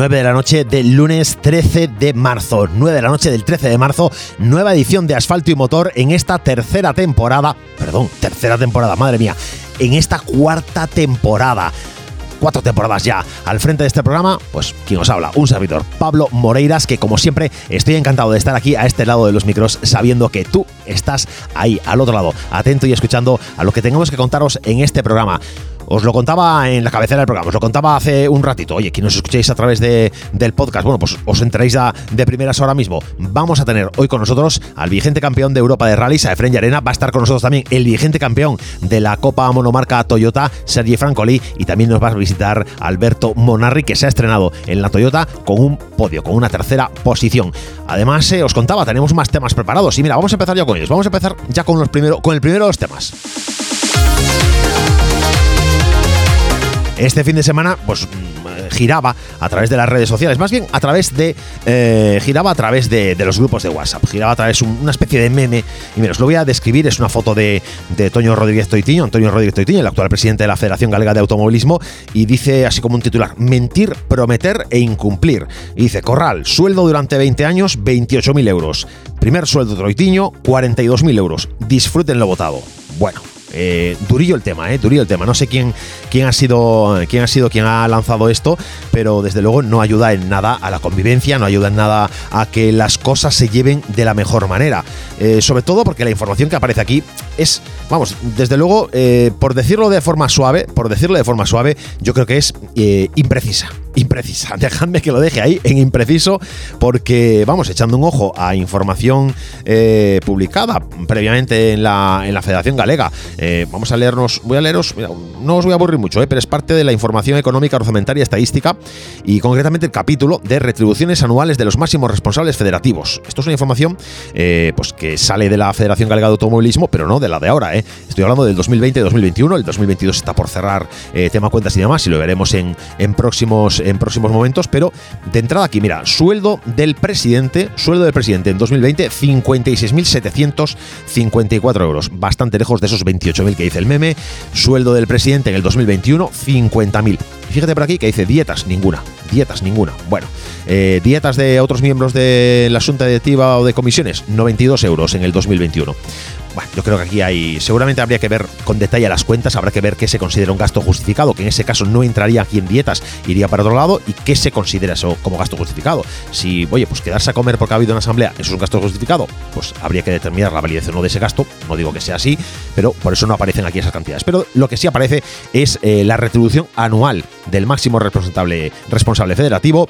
9 de la noche del lunes 13 de marzo. 9 de la noche del 13 de marzo, nueva edición de Asfalto y Motor en esta tercera temporada. Perdón, tercera temporada, madre mía. En esta cuarta temporada cuatro temporadas ya al frente de este programa, pues quien os habla, un servidor, Pablo Moreiras, que como siempre estoy encantado de estar aquí a este lado de los micros, sabiendo que tú estás ahí al otro lado, atento y escuchando a lo que tengamos que contaros en este programa. Os lo contaba en la cabecera del programa, os lo contaba hace un ratito. Oye, quien nos escuchéis a través de, del podcast, bueno, pues os enteréis de primeras ahora mismo. Vamos a tener hoy con nosotros al vigente campeón de Europa de rallies, a Efren Arena. Va a estar con nosotros también el vigente campeón de la Copa Monomarca Toyota, Sergi Francoli. Y también nos va a visitar Alberto Monarri, que se ha estrenado en la Toyota con un podio, con una tercera posición. Además, eh, os contaba, tenemos más temas preparados. Y mira, vamos a empezar ya con ellos. Vamos a empezar ya con, los primero, con el primero de los temas. Este fin de semana, pues mm, giraba a través de las redes sociales, más bien a través de. Eh, giraba a través de, los grupos de WhatsApp, giraba a través de una especie de meme. Y mira, os lo voy a describir: es una foto de, Toño Rodríguez Toitiño, Antonio Rodríguez Toitiño, el actual presidente de la Federación Galega de Automovilismo, y dice así como un titular: mentir, prometer e incumplir. Y dice: Corral, sueldo durante 20 años, 28.000 euros. Primer sueldo de Toitiño, 42.000 euros. Disfruten lo votado. Bueno, eh, durillo el tema, eh, durillo el tema. No sé quién, quién, ha sido, quién ha sido quien ha lanzado esto, pero desde luego no ayuda en nada a la convivencia, no ayuda en nada a que las cosas se lleven de la mejor manera. Eh, sobre todo porque la información que aparece aquí es, vamos, desde luego, eh, por decirlo de forma suave, por decirlo de forma suave, yo creo que es imprecisa imprecisa. Dejadme que lo deje ahí en impreciso porque vamos echando un ojo a información eh, publicada previamente en la, en la Federación Galega. Eh, vamos a leernos, voy a leeros, no os voy a aburrir mucho, eh, pero es parte de la información económica, orçamentaria, estadística y concretamente el capítulo de retribuciones anuales de los máximos responsables federativos. Esto es una información pues que sale de la Federación Galega de Automovilismo, pero no de la de ahora. Estoy hablando del 2020-2021, el 2022 está por cerrar tema cuentas y demás y lo veremos en, en próximos en próximos momentos, pero de entrada aquí, mira, sueldo del presidente, sueldo del presidente en 2020, 56.754 euros, bastante lejos de esos 28.000 que dice el meme, sueldo del presidente en el 2021, 50.000. Fíjate por aquí que dice dietas, ninguna, dietas, ninguna. Bueno, eh, dietas de otros miembros de la Junta Directiva o de comisiones, 92 euros en el 2021. Bueno, yo creo que aquí hay. Seguramente habría que ver con detalle las cuentas, habrá que ver qué se considera un gasto justificado, que en ese caso no entraría aquí en dietas, iría para otro lado, y qué se considera eso como gasto justificado. Si, oye, pues quedarse a comer porque ha habido una asamblea, eso es un gasto justificado, pues habría que determinar la validez o no de ese gasto. No digo que sea así, pero por eso no aparecen aquí esas cantidades. Pero lo que sí aparece es eh, la retribución anual del máximo responsable, responsable federativo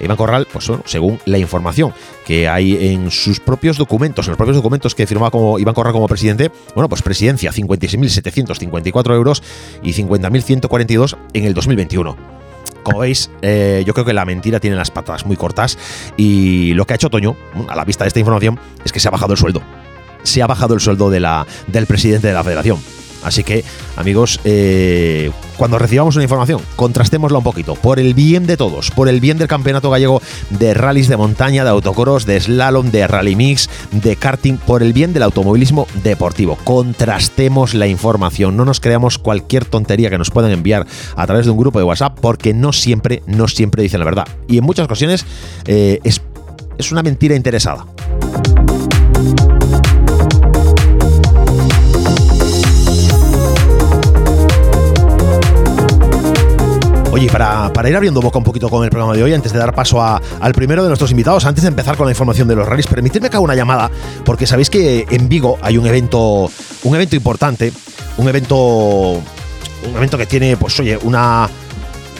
Iván Corral, pues según la información que hay en sus propios documentos, en los propios documentos que firmaba como Iván Corral como presidente, bueno, pues presidencia 56.754 euros y 50.142 en el 2021 como veis, eh, yo creo que la mentira tiene las patas muy cortas y lo que ha hecho Toño, a la vista de esta información, es que se ha bajado el sueldo. Se ha bajado el sueldo de la, del presidente de la federación. Así que, amigos, eh, cuando recibamos una información, contrastémosla un poquito, por el bien de todos, por el bien del campeonato gallego de rallies de montaña, de autocoros, de slalom, de rally mix, de karting, por el bien del automovilismo deportivo. Contrastemos la información, no nos creamos cualquier tontería que nos puedan enviar a través de un grupo de WhatsApp, porque no siempre, no siempre dicen la verdad. Y en muchas ocasiones eh, es, es una mentira interesada. Oye, para, para, ir abriendo boca un poquito con el programa de hoy, antes de dar paso al primero de nuestros invitados, antes de empezar con la información de los rallies, permitidme que haga una llamada, porque sabéis que en Vigo hay un evento, un evento importante, un evento, un evento que tiene, pues oye, una,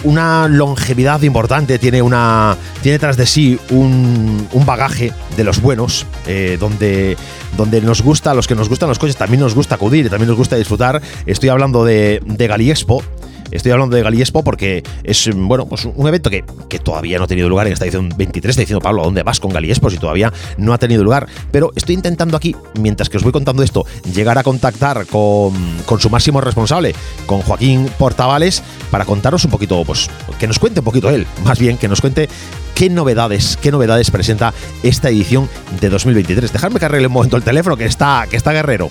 una longevidad importante, tiene una tiene tras de sí un, un bagaje de los buenos, eh, donde, donde nos gusta, los que nos gustan los coches, también nos gusta acudir, también nos gusta disfrutar. Estoy hablando de, de Gali Expo, Estoy hablando de Galiespo porque es bueno, pues un evento que, que todavía no ha tenido lugar en esta edición 23. Está diciendo Pablo, ¿a dónde vas con Galiespo si todavía no ha tenido lugar? Pero estoy intentando aquí, mientras que os voy contando esto, llegar a contactar con, con su máximo responsable, con Joaquín Portavales, para contaros un poquito, pues que nos cuente un poquito él, más bien que nos cuente qué novedades, qué novedades presenta esta edición de 2023. Dejadme que arregle un momento el teléfono que está, que está guerrero.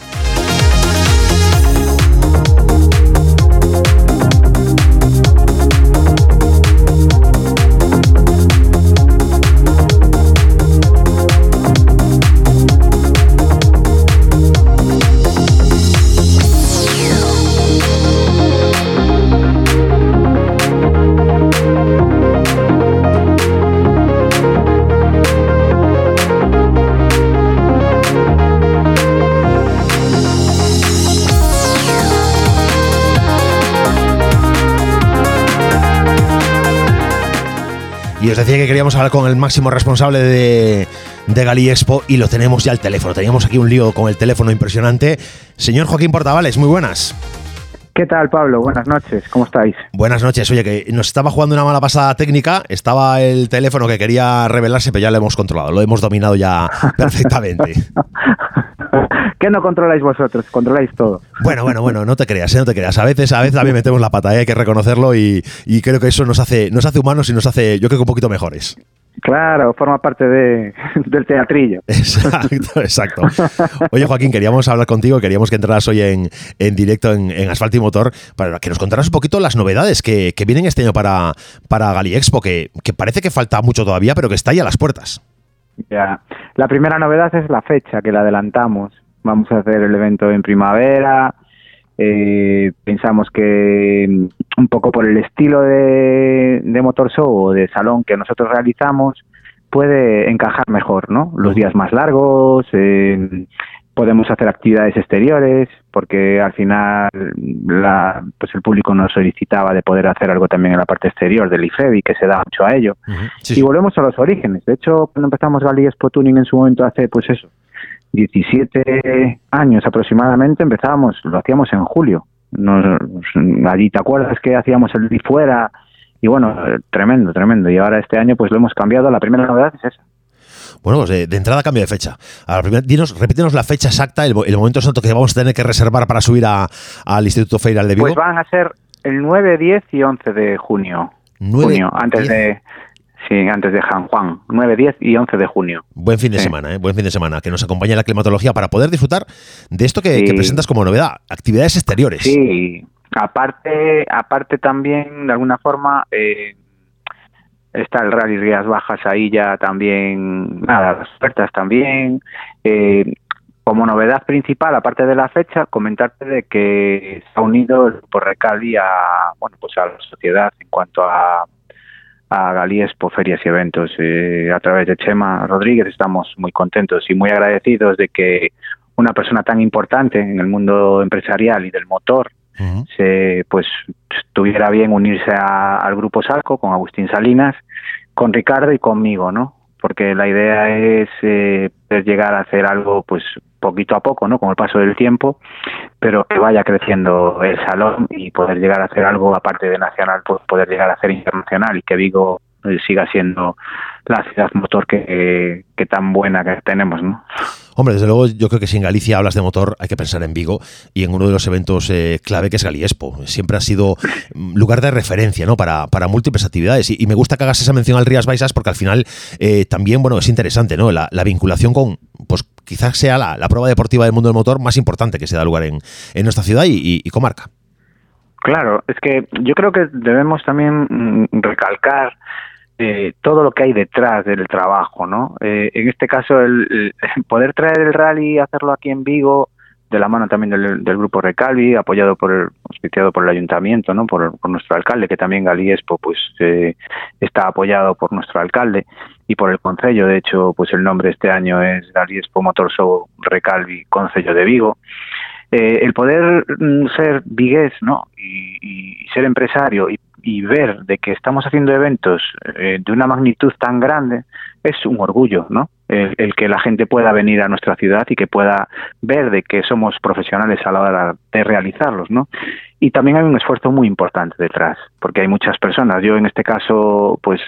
Y os decía que queríamos hablar con el máximo responsable de, de Gali Expo y lo tenemos ya al teléfono. Teníamos aquí un lío con el teléfono impresionante. Señor Joaquín Portavales, muy buenas. ¿Qué tal, Pablo? Buenas noches, ¿cómo estáis? Buenas noches. Oye, que nos estaba jugando una mala pasada técnica. Estaba el teléfono que quería revelarse, pero ya lo hemos controlado. Lo hemos dominado ya perfectamente. ¿Qué no controláis vosotros? Controláis todo. Bueno, bueno, bueno, no te creas, ¿eh? no te creas. A veces, a veces también metemos la pata, ¿eh? hay que reconocerlo y, y, creo que eso nos hace, nos hace humanos y nos hace, yo creo que un poquito mejores. Claro, forma parte de, del teatrillo. Exacto, exacto. Oye, Joaquín, queríamos hablar contigo, queríamos que entraras hoy en, en directo en, en, Asfalto y Motor para que nos contaras un poquito las novedades que, que vienen este año para, para Gali Expo, que, que parece que falta mucho todavía, pero que está ahí a las puertas. Ya. La primera novedad es la fecha, que la adelantamos. Vamos a hacer el evento en primavera. Eh, pensamos que mm, un poco por el estilo de, de motor show o de salón que nosotros realizamos puede encajar mejor, ¿no? Los días más largos, eh, podemos hacer actividades exteriores, porque al final la, pues el público nos solicitaba de poder hacer algo también en la parte exterior del IFEBI, que se da mucho a ello. Uh -huh, sí, y volvemos a los orígenes. De hecho, cuando empezamos Gali Expo Tuning en su momento hace, pues eso, 17 años aproximadamente, empezábamos, lo hacíamos en julio. Nos, allí, ¿te acuerdas que hacíamos el día fuera? Y bueno, tremendo, tremendo. Y ahora este año pues lo hemos cambiado. La primera novedad es esa. Bueno, pues de, de, entrada cambio de fecha. A primera, dinos, repítenos la fecha exacta, el, el, momento santo que vamos a tener que reservar para subir a, al Instituto Feiral de Vigo. Pues van a ser el 9, 10 y 11 de junio. 9, junio, antes 10. de sí, antes de San Juan, 9, 10 y 11 de junio. Buen fin de sí. semana, ¿eh? buen fin de semana, que nos acompañe la climatología para poder disfrutar de esto que, sí. que presentas como novedad, actividades exteriores. Sí, aparte, aparte también, de alguna forma, eh, está el Rally Rías Bajas ahí ya también, nada, las ofertas también. Eh, como novedad principal, aparte de la fecha, comentarte de que se ha unido el Recali a, bueno, pues a la sociedad en cuanto a, a Galiespo, ferias y eventos. Eh, a través de Chema Rodríguez estamos muy contentos y muy agradecidos de que una persona tan importante en el mundo empresarial y del motor uh -huh. se pues tuviera bien unirse a, al grupo Salco con Agustín Salinas, con Ricardo y conmigo, ¿no? Porque la idea es eh, llegar a hacer algo pues poquito a poco, ¿no? Con el paso del tiempo, pero que vaya creciendo el salón y poder llegar a hacer algo aparte de nacional, pues poder llegar a hacer internacional y que Vigo eh, siga siendo la ciudad motor que, que tan buena que tenemos, ¿no? Hombre, desde luego yo creo que si en Galicia hablas de motor hay que pensar en Vigo y en uno de los eventos eh, clave que es Galiespo. Siempre ha sido lugar de referencia ¿no? para, para múltiples actividades y, y, me gusta que hagas esa mención al Rías Baixas porque al final eh, también bueno es interesante ¿no? la, la, vinculación con pues quizás sea la, prueba deportiva del mundo del motor más importante que se da lugar en, en nuestra ciudad y, comarca. Claro, es que yo creo que debemos también mm, recalcar eh, todo lo que hay detrás del trabajo, ¿no? Eh, en este caso, el, poder traer el rally y hacerlo aquí en Vigo, de la mano también del, del grupo Recalvi, apoyado por el, auspiciado por el ayuntamiento, ¿no? Por, por nuestro alcalde, que también Galiespo, pues, eh, está apoyado por nuestro alcalde y por el concello. De hecho, pues el nombre este año es Galiespo Motor Show Recalvi Concello de Vigo. Eh, el poder mm, ser vigués, ¿no? Y, ser empresario y y ver de que estamos haciendo eventos eh, de una magnitud tan grande es un orgullo, ¿no? El, que la gente pueda venir a nuestra ciudad y que pueda ver de que somos profesionales a la hora de realizarlos, ¿no? Y también hay un esfuerzo muy importante detrás, porque hay muchas personas. Yo en este caso, pues,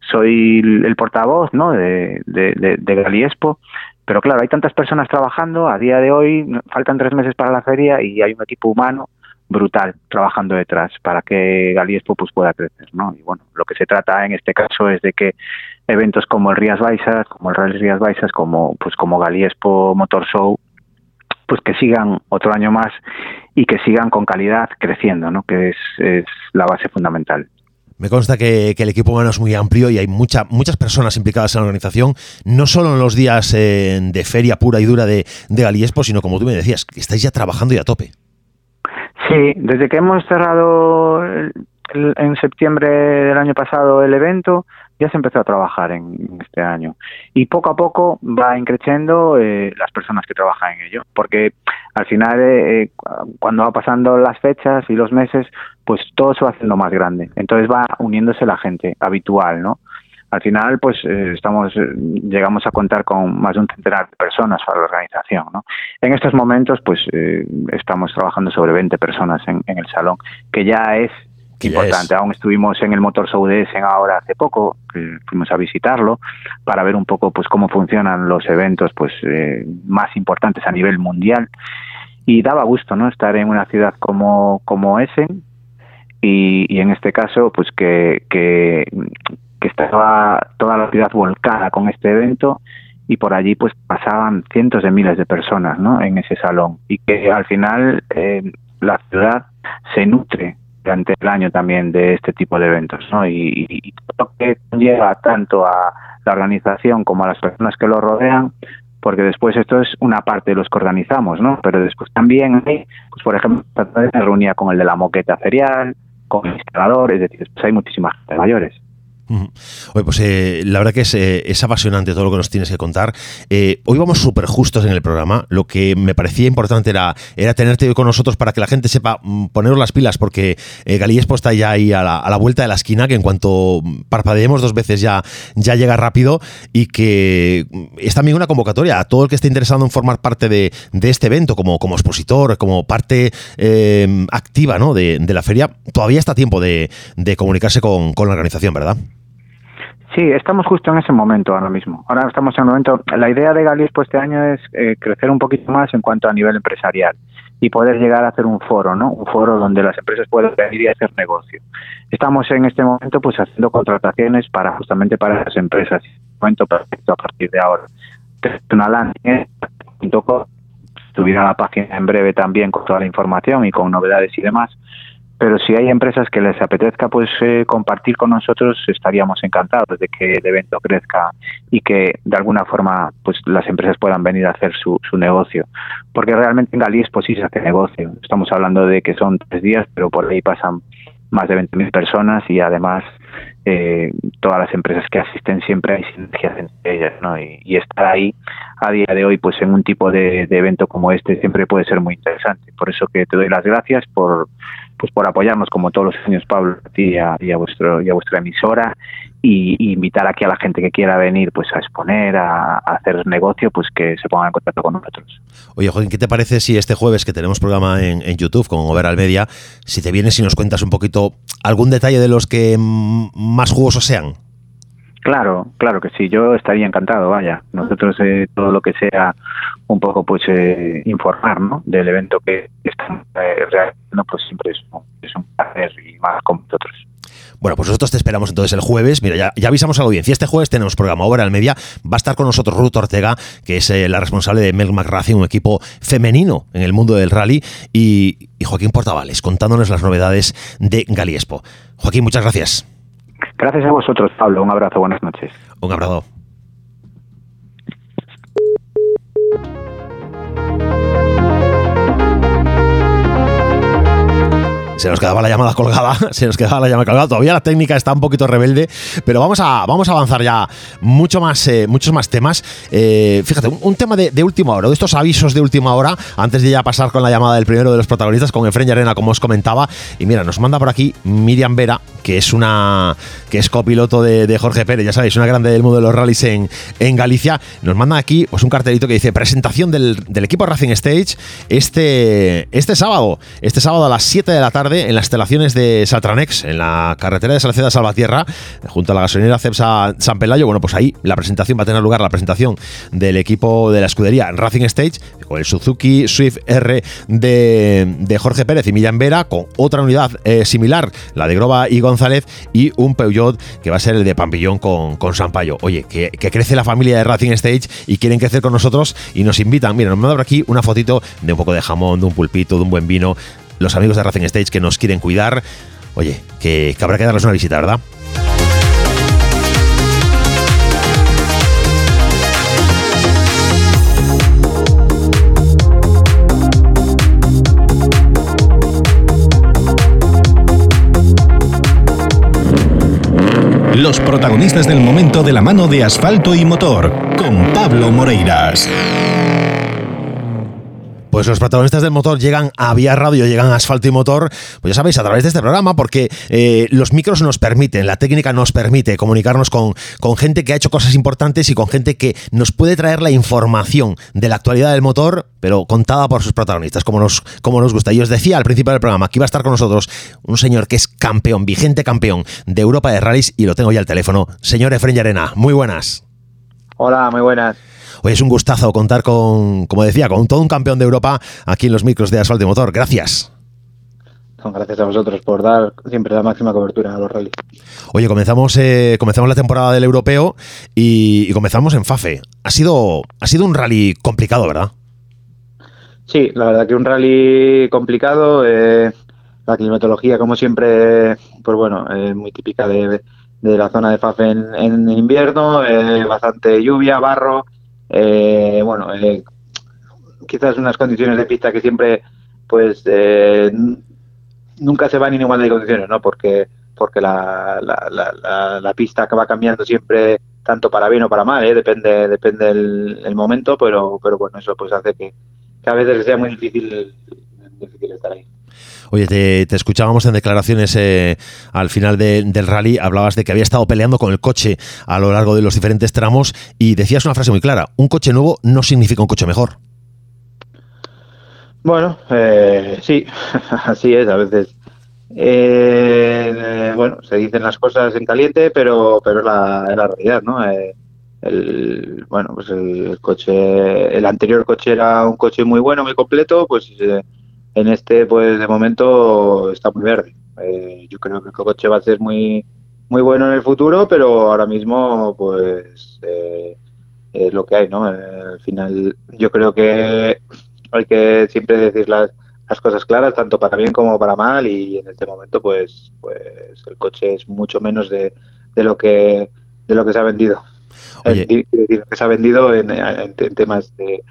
soy el portavoz, ¿no? De, de, de Galiespo, pero claro, hay tantas personas trabajando. A día de hoy faltan tres meses para la feria y hay un equipo humano brutal trabajando detrás para que Galiespo pues, pueda crecer, ¿no? Y bueno, lo que se trata en este caso es de que eventos como el Rías Baixas, como el Rally Rías Baixas, como pues como Galiespo Motor Show, pues que sigan otro año más y que sigan con calidad creciendo, ¿no? Que es, es la base fundamental. Me consta que, el equipo humano es muy amplio y hay mucha, muchas personas implicadas en la organización, no solo en los días eh, de feria pura y dura de, de Galiespo, sino como tú me decías, que estáis ya trabajando y a tope. Sí, desde que hemos cerrado en septiembre del año pasado el evento, ya se empezó a trabajar en, este año. Y poco a poco va increciendo eh, las personas que trabajan en ello, porque al final, eh, eh, cuando va pasando las fechas y los meses, pues todo se va haciendo más grande. Entonces va uniéndose la gente habitual, ¿no? Al final pues eh, estamos eh, llegamos a contar con más de un centenar de personas para la organización ¿no? en estos momentos pues eh, estamos trabajando sobre 20 personas en, el salón que ya es importante. Aún estuvimos en el Motor en ahora hace poco fuimos a visitarlo para ver un poco pues cómo funcionan los eventos pues más importantes a nivel mundial. Y daba gusto no estar en una ciudad como como Essen y, y, en este caso pues que, que, que estaba toda la ciudad volcada con este evento y por allí pues pasaban cientos de miles de personas ¿no? en ese salón y que al final eh, la ciudad se nutre durante el año también de este tipo de eventos ¿no? y, y, todo que lleva tanto a la organización como a las personas que lo rodean porque después esto es una parte de los que organizamos, ¿no? Pero después también hay, pues por ejemplo, me reunía con el de la moqueta ferial, con el instalador, es decir, pues hay muchísimas gente mayores. Oye, pues eh, la verdad que eh, es, apasionante todo lo que nos tienes que contar. Eh, hoy vamos súper justos en el programa. Lo que me parecía importante era, era tenerte hoy con nosotros para que la gente sepa mm, poneros las pilas, porque Galiespo está ya ahí a la, vuelta de la esquina, que en cuanto parpadeemos dos veces ya, ya llega rápido y que es también una convocatoria a todo el que esté interesado en formar parte de, este evento como, como expositor, como parte activa ¿no? de, la feria. Todavía está tiempo de, comunicarse con la organización, ¿verdad? Sí, estamos justo en ese momento ahora mismo. Ahora estamos en el momento. La idea de Galispo este año es eh, crecer un poquito más en cuanto a nivel empresarial y poder llegar a hacer un foro, ¿no? Un foro donde las empresas puedan venir y hacer negocio. Estamos en este momento pues haciendo contrataciones para justamente para las empresas. Momento perfecto a partir de ahora. Una landing tuviera la página en breve también con toda la información y con novedades y demás pero si hay empresas que les apetezca pues eh, compartir con nosotros estaríamos encantados de que el evento crezca y que de alguna forma pues las empresas puedan venir a hacer su, su negocio porque realmente en Galíes pues sí se hace negocio estamos hablando de que son tres días pero por ahí pasan más de 20.000 personas y además eh, todas las empresas que asisten siempre hay sinergias entre ellas, ¿no? Y, estar ahí a día de hoy, pues en un tipo de, evento como este siempre puede ser muy interesante. Por eso que te doy las gracias por, pues por apoyarnos como todos los años, Pablo, a ti y a, vuestro y a vuestra emisora y, invitar aquí a la gente que quiera venir pues a exponer, a, hacer negocio, pues que se pongan en contacto con nosotros. Oye, Joaquín, ¿qué te parece si este jueves que tenemos programa en, YouTube con Overal Media, si te vienes y nos cuentas un poquito algún detalle de los que más jugosos sean? Claro, claro que sí, yo estaría encantado, vaya. Nosotros eh, todo lo que sea un poco pues eh, informar ¿no? del evento que están eh, realizando, pues siempre es, es un placer y más con nosotros. Bueno, pues nosotros te esperamos entonces el jueves. Mira, ya, avisamos a la audiencia. Este jueves tenemos programa Obra al Media. Va a estar con nosotros Ruth Ortega, que es eh, la responsable de Mel McRae, un equipo femenino en el mundo del rally, y, y Joaquín Portavales, contándonos las novedades de Galiespo. Joaquín, muchas gracias. Gracias a vosotros, Pablo. Un abrazo, buenas noches. Un abrazo. Se nos quedaba la llamada colgada, se nos quedaba la llamada colgada. Todavía la técnica está un poquito rebelde, pero vamos a, vamos a avanzar ya mucho más, eh, muchos más temas. Eh, fíjate, un, tema de, última hora, de estos avisos de última hora, antes de ya pasar con la llamada del primero de los protagonistas, con Efren Arena, como os comentaba. Y mira, nos manda por aquí Miriam Vera, que es una que es copiloto de, Jorge Pérez, ya sabéis, una grande del mundo de los rallies en, en Galicia. Nos manda aquí pues, un cartelito que dice presentación del, del equipo Racing Stage este, este sábado, este sábado a las 7 de la tarde en las instalaciones de Saltranex, en la carretera de Salceda Salvatierra, junto a la gasolinera Cepsa San Pelayo. Bueno, pues ahí la presentación va a tener lugar, la presentación del equipo de la escudería Racing Stage, con el Suzuki Swift R de, Jorge Pérez y Millán Vera, con otra unidad eh, similar, la de Groba y González, y un Peugeot que va a ser el de Pampillón con, con Sampaio. Oye, que, crece la familia de Racing Stage y quieren crecer con nosotros y nos invitan. Mira, nos mandan por aquí una fotito de un poco de jamón, de un pulpito, de un buen vino. Los amigos de Racing Stage que nos quieren cuidar. Oye, que, habrá que darles una visita, ¿verdad? Los protagonistas del momento de la mano de asfalto y motor, con Pablo Moreiras. Pues los protagonistas del motor llegan a Vía Radio, llegan a Asfalto y Motor, pues ya sabéis, a través de este programa, porque eh, los micros nos permiten, la técnica nos permite comunicarnos con, con gente que ha hecho cosas importantes y con gente que nos puede traer la información de la actualidad del motor, pero contada por sus protagonistas, como nos, como nos gusta. Y os decía al principio del programa que iba a estar con nosotros un señor que es campeón, vigente campeón de Europa de Rallys, y lo tengo ya al teléfono. Señor Efren Arena, muy buenas. Hola, muy buenas. Hoy es un gustazo contar con, como decía, con todo un campeón de Europa aquí en los micros de Asfalto y Motor. Gracias. Gracias a vosotros por dar siempre la máxima cobertura a los rallies. Oye, comenzamos, eh, comenzamos la temporada del europeo y, comenzamos en FAFE. Ha sido, ha sido un rally complicado, ¿verdad? Sí, la verdad que un rally complicado. Eh, la climatología, como siempre, pues bueno, es muy típica de, la zona de FAFE en, invierno. Eh, bastante lluvia, barro. Eh, bueno, eh, quizás unas condiciones de pista que siempre, pues, eh, nunca se van en igualdad de condiciones, ¿no? Porque, porque la, la, la, pista acaba cambiando siempre tanto para bien o para mal, ¿eh? depende depende el, momento, pero pero bueno, eso pues hace que, que a veces sea muy difícil, difícil estar ahí. Oye, te, escuchábamos en declaraciones eh, al final del rally, hablabas de que había estado peleando con el coche a lo largo de los diferentes tramos y decías una frase muy clara, un coche nuevo no significa un coche mejor. Bueno, eh, sí, así es, a veces. Eh, bueno, se dicen las cosas en caliente, pero pero la, la realidad, ¿no? el, bueno, pues el coche, el anterior coche era un coche muy bueno, muy completo, pues en este, pues de momento está muy verde. Eh, yo creo que el coche va a ser muy muy bueno en el futuro, pero ahora mismo, pues eh, es lo que hay, ¿no? al final, yo creo que hay que siempre decir las, las cosas claras, tanto para bien como para mal, y en este momento, pues, pues el coche es mucho menos de, de lo que de lo que se ha vendido. Oye. lo que se ha vendido en temas de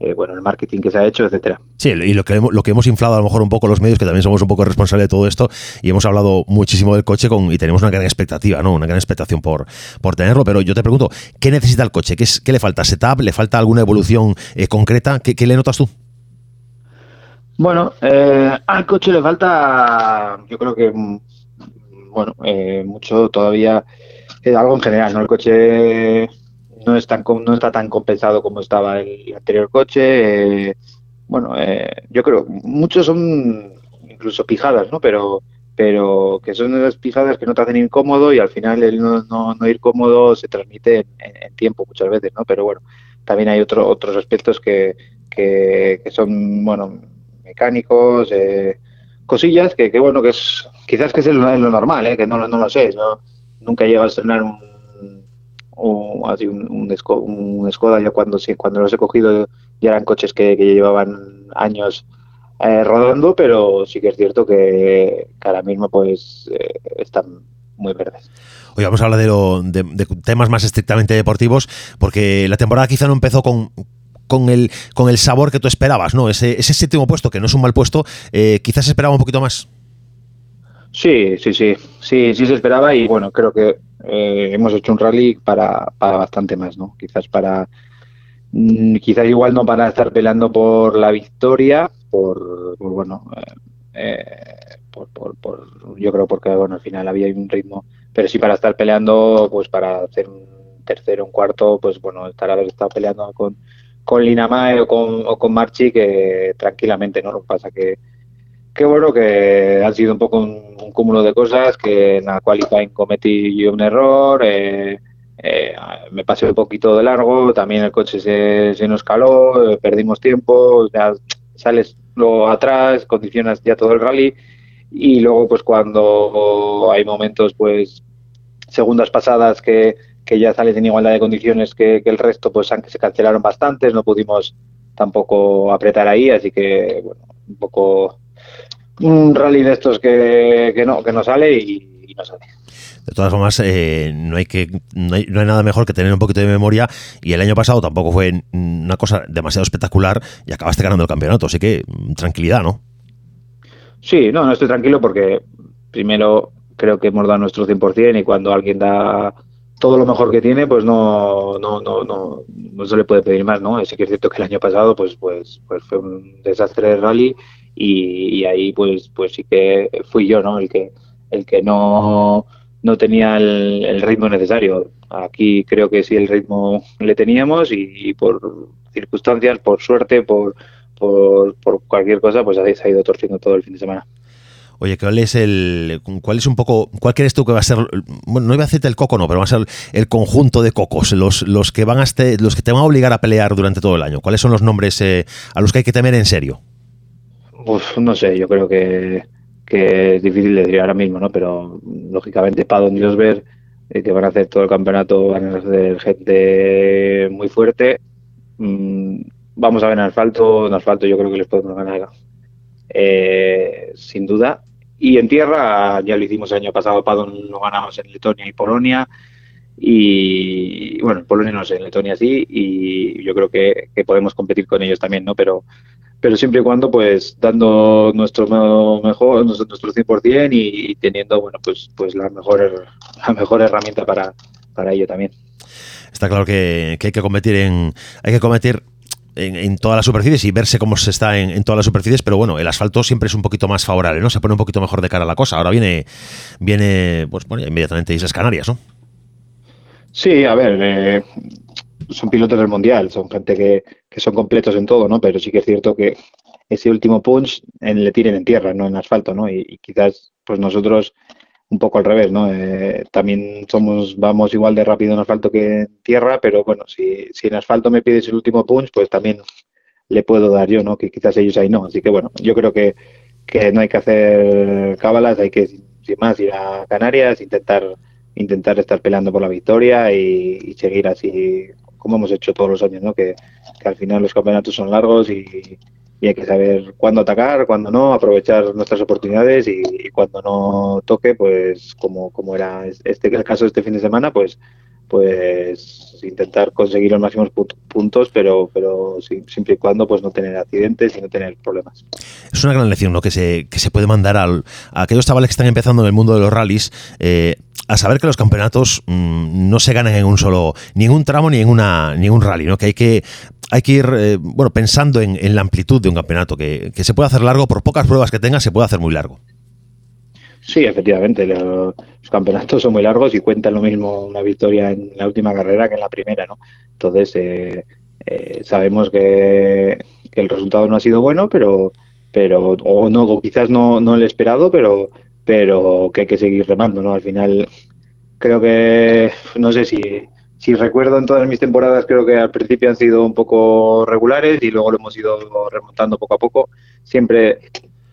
eh, bueno, el marketing que se ha hecho, etcétera. Sí, y lo que, lo que hemos inflado a lo mejor un poco los medios, que también somos un poco responsables de todo esto, y hemos hablado muchísimo del coche con, y tenemos una gran expectativa, ¿no? Una gran expectación por, por tenerlo, pero yo te pregunto, ¿qué necesita el coche? ¿Qué, es, qué le falta? ¿Setup? ¿Le falta alguna evolución eh, concreta? ¿Qué, le notas tú? Bueno, eh, al coche le falta, yo creo que, mm, bueno, mucho todavía, algo en general, ¿no? El coche no, es tan, no está tan compensado como estaba el anterior coche. Eh, bueno, eh, yo creo, muchos son incluso pijadas, ¿no? Pero, pero que son esas pijadas que no te hacen incómodo y al final el no, no, ir cómodo se transmite en, tiempo muchas veces, ¿no? Pero bueno, también hay otro, otros aspectos que, que, son, bueno, mecánicos, eh, cosillas que, que, bueno, que es quizás que es lo, normal, ¿eh? que no, no lo sé, ¿no? nunca llegas a estrenar un o así un, un, Skoda ya cuando sí, cuando los he cogido ya eran coches que, llevaban años eh, rodando pero sí que es cierto que, ahora mismo pues eh, están muy verdes. Hoy vamos a hablar de, de, temas más estrictamente deportivos porque la temporada quizá no empezó con con el, con el sabor que tú esperabas, ¿no? Ese, ese séptimo puesto, que no es un mal puesto, eh, quizás esperaba un poquito más. Sí, sí, sí, sí, sí se esperaba y bueno, creo que eh, hemos hecho un rally para, para bastante más, ¿no? Quizás para, mm, quizás igual no para estar peleando por la victoria, por, bueno, eh, por, por, por, yo creo porque bueno, al final había un ritmo, pero sí para estar peleando, pues para hacer un tercero, un cuarto, pues bueno, estar haber estado peleando con, con Linamae o con, o con Marchi que tranquilamente, ¿no? Lo pasa que Qué bueno que ha sido un poco un, cúmulo de cosas, que en la qualifying cometí un error, eh, eh, me pasé un poquito de largo, también el coche se, se nos caló, eh, perdimos tiempo, sales luego atrás, condicionas ya todo el rally y luego pues cuando hay momentos pues segundas pasadas que, que ya sales en igualdad de condiciones que, que el resto pues aunque se cancelaron bastantes, no pudimos tampoco apretar ahí, así que bueno, un poco un rally de estos que, que no, que no sale y, no sale. De todas formas, eh, no, hay que, no hay, nada mejor que tener un poquito de memoria. Y el año pasado tampoco fue una cosa demasiado espectacular y acabaste ganando el campeonato. Así que mm, tranquilidad, ¿no? Sí, no, no estoy tranquilo porque primero creo que hemos dado nuestro 100% y cuando alguien da todo lo mejor que tiene, pues no, no, no, no, no se le puede pedir más, ¿no? Sí que es cierto que el año pasado pues, pues, pues fue un desastre de rally y, ahí pues pues sí que fui yo no el que el que no no tenía el, ritmo necesario aquí creo que sí el ritmo le teníamos y, por circunstancias por suerte por, por, por cualquier cosa pues se ha ido torciendo todo el fin de semana Oye, ¿cuál es el cuál es un poco cuál crees tú que va a ser bueno, no iba a decirte el coco no, pero va a ser el conjunto de cocos, los, los que van a este, los que te van a obligar a pelear durante todo el año? ¿Cuáles son los nombres eh, a los que hay que temer en serio? No sé, yo creo que, es difícil de decir ahora mismo, ¿no? Pero lógicamente para Dios ver eh, que van a hacer todo el campeonato, van a hacer gente muy fuerte. Mm, vamos a ver en asfalto, en asfalto yo creo que les podemos ganar eh, sin duda. Y en tierra, ya lo hicimos el año pasado, Padon lo ganamos en Letonia y Polonia. Y bueno, en Polonia no sé, en Letonia sí, y yo creo que, que podemos competir con ellos también, ¿no? Pero pero siempre y cuando pues dando nuestro mejor nuestro, nuestro 100% y, teniendo bueno pues pues la mejor la mejor herramienta para, para ello también está claro que, hay que competir en hay que competir en, todas las superficies y verse cómo se está en, todas las superficies, pero bueno, el asfalto siempre es un poquito más favorable, ¿no? Se pone un poquito mejor de cara a la cosa. Ahora viene, viene pues bueno, inmediatamente Islas Canarias, ¿no? Sí, a ver, eh, son pilotos del mundial, son gente que, son completos en todo, ¿no? Pero sí que es cierto que ese último punch en, le tiren en tierra, no en asfalto, ¿no? Y, quizás, pues nosotros un poco al revés, ¿no? Eh, también somos, vamos igual de rápido en asfalto que en tierra, pero bueno, si, si en asfalto me pides el último punch, pues también le puedo dar yo, ¿no? Que quizás ellos ahí no. Así que bueno, yo creo que, que no hay que hacer cábalas, hay que, sin más, ir a Canarias, intentar intentar estar peleando por la victoria y seguir así como hemos hecho todos los años, ¿no? Que, al final los campeonatos son largos y, hay que saber cuándo atacar, cuándo no, aprovechar nuestras oportunidades y, cuando no toque, pues como, como era este el caso este fin de semana, pues pues intentar conseguir los máximos puntos, pero pero siempre y cuando pues no tener accidentes y no tener problemas. Es una gran lección ¿no? que, se, que se puede mandar al, a aquellos chavales que están empezando en el mundo de los rallies. Eh, a saber que los campeonatos mm, no se ganan en un solo, ni en un tramo ni en una, ni en un rally, ¿no? Que hay que hay que ir eh, bueno pensando en, la amplitud de un campeonato, que, se puede hacer largo, por pocas pruebas que tenga, se puede hacer muy largo. Sí, efectivamente, los, campeonatos son muy largos y cuentan lo mismo una victoria en la última carrera que en la primera, ¿no? Entonces, eh, eh, sabemos que, que, el resultado no ha sido bueno, pero, pero o no, o quizás no, no el esperado, pero, pero que hay que seguir remando, ¿no? Al final, creo que, no sé si, si recuerdo en todas mis temporadas, creo que al principio han sido un poco regulares y luego lo hemos ido remontando poco a poco. Siempre,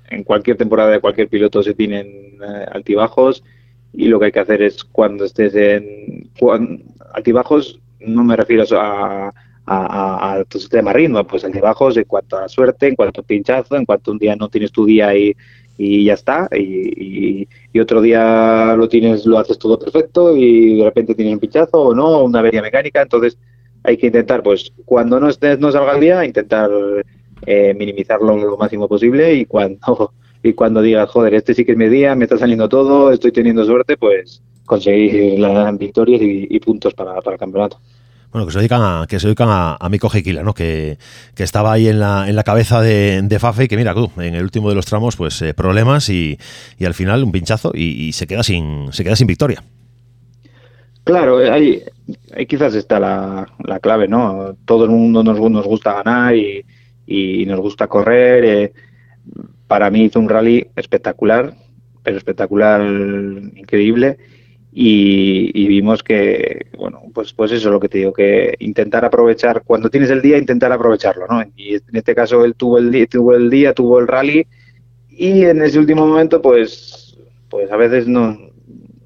en cualquier temporada de cualquier piloto se tienen altibajos y lo que hay que hacer es cuando estés en altibajos, no me refiero a, a, a, tu sistema ritmo, pues altibajos en cuanto a suerte, en cuanto a pinchazo, en cuanto un día no tienes tu día y y ya está. Y, otro día lo tienes, lo haces todo perfecto y de repente tienes un pinchazo o no, una avería mecánica. Entonces hay que intentar, pues cuando no estés, no salga el día, intentar eh, minimizarlo lo máximo posible y cuando y cuando digas, joder, este sí que es mi día, me está saliendo todo, estoy teniendo suerte, pues conseguir las victorias y, puntos para, el campeonato. Bueno, que se dedican a, que se dedican a, a Miko ¿no? Que, que, estaba ahí en la, en la cabeza de, de, Fafe y que mira, tú, en el último de los tramos, pues eh, problemas y, y, al final un pinchazo y, se queda sin, se queda sin victoria. Claro, ahí, ahí quizás está la, la, clave, ¿no? Todo el mundo nos, nos gusta ganar y, y nos gusta correr. Eh, para mí hizo un rally espectacular, pero espectacular, increíble. Y, vimos que, bueno, pues, pues eso es lo que te digo, que intentar aprovechar, cuando tienes el día, intentar aprovecharlo, ¿no? Y en este caso él tuvo el día, tuvo el, día, tuvo el rally y en ese último momento, pues, pues a veces no,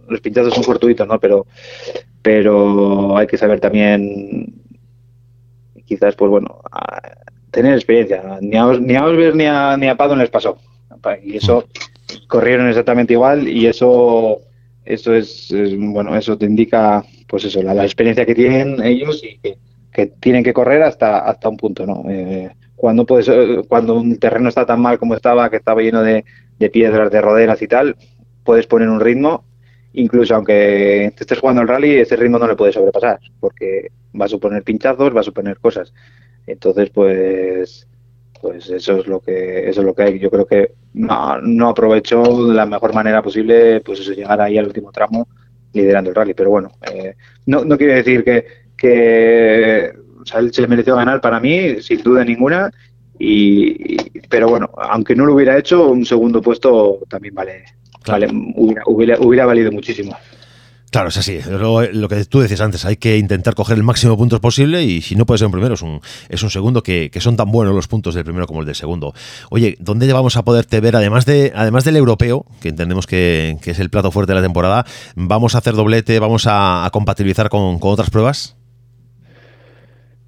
los pinchazos son fortuitos, ¿no? Pero, pero hay que saber también, quizás, pues bueno, tener experiencia. Ni a, ni a Osber ni a, ni a Pado les pasó. Y eso corrieron exactamente igual y eso eso es, bueno eso te indica pues eso la, experiencia que tienen ellos y que, tienen que correr hasta hasta un punto no eh, cuando puedes cuando un terreno está tan mal como estaba que estaba lleno de, piedras de roderas y tal puedes poner un ritmo incluso aunque te estés jugando el rally ese ritmo no le puedes sobrepasar porque va a suponer pinchazos va a suponer cosas entonces, pues, pues eso es lo que eso es lo que hay. Yo creo que no, no aprovechó de la mejor manera posible, pues eso, llegar ahí al último tramo liderando el rally. Pero bueno, eh, no, no quiere decir que, que o sea, él se mereció ganar para mí, sin duda ninguna. Y, pero bueno, aunque no lo hubiera hecho, un segundo puesto también vale, vale hubiera, hubiera valido muchísimo. Claro, es así. Lo, que tú decías antes, hay que intentar coger el máximo de puntos posible y si no puede ser un primero, es un, es un segundo que, son tan buenos los puntos del primero como el del segundo. Oye, ¿dónde vamos a poderte ver, además, de, además del europeo, que entendemos que, es el plato fuerte de la temporada, vamos a hacer doblete, vamos a, compatibilizar con, otras pruebas?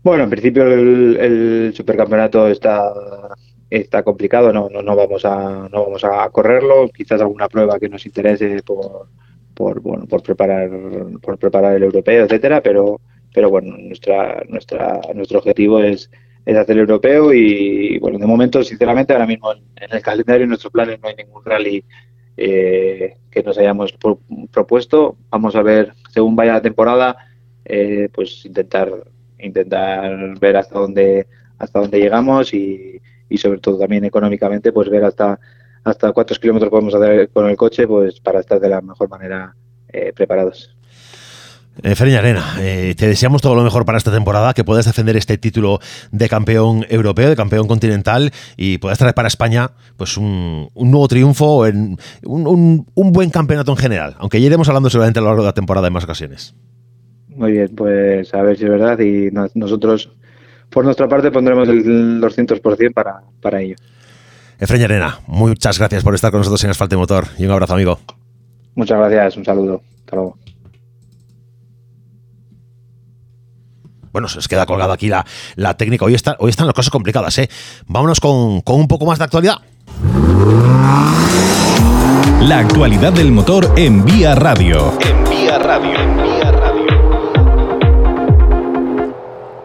Bueno, en principio el, supercampeonato está está complicado, no, no, no vamos a no vamos a correrlo, quizás alguna prueba que nos interese por por bueno por preparar por preparar el europeo etcétera pero pero bueno nuestra nuestra nuestro objetivo es es hacer el europeo y bueno de momento sinceramente ahora mismo en, el calendario en nuestros planes no hay ningún rally eh, que nos hayamos propuesto. Vamos a ver según vaya la temporada eh, pues intentar intentar ver hasta dónde hasta dónde llegamos y, y sobre todo también económicamente pues ver hasta hasta cuántos kilómetros podemos hacer con el coche pues para estar de la mejor manera eh, preparados. Eh, Arena, eh, te deseamos todo lo mejor para esta temporada, que puedas defender este título de campeón europeo, de campeón continental y puedas traer para España pues un, nuevo triunfo, en, un, buen campeonato en general, aunque ya iremos hablando seguramente a lo largo de la temporada en más ocasiones. Muy bien, pues a ver si es verdad y nosotros por nuestra parte pondremos el 200% para, para ello. Efreña Arena, muchas gracias por estar con nosotros en Asfalto Motor y un abrazo, amigo. Muchas gracias, un saludo. Hasta luego. Bueno, se os queda colgada aquí la, la técnica. Hoy, está, hoy están las cosas complicadas, ¿eh? Vámonos con, con un poco más de actualidad. La actualidad del motor en Vía Radio. En Vía Radio.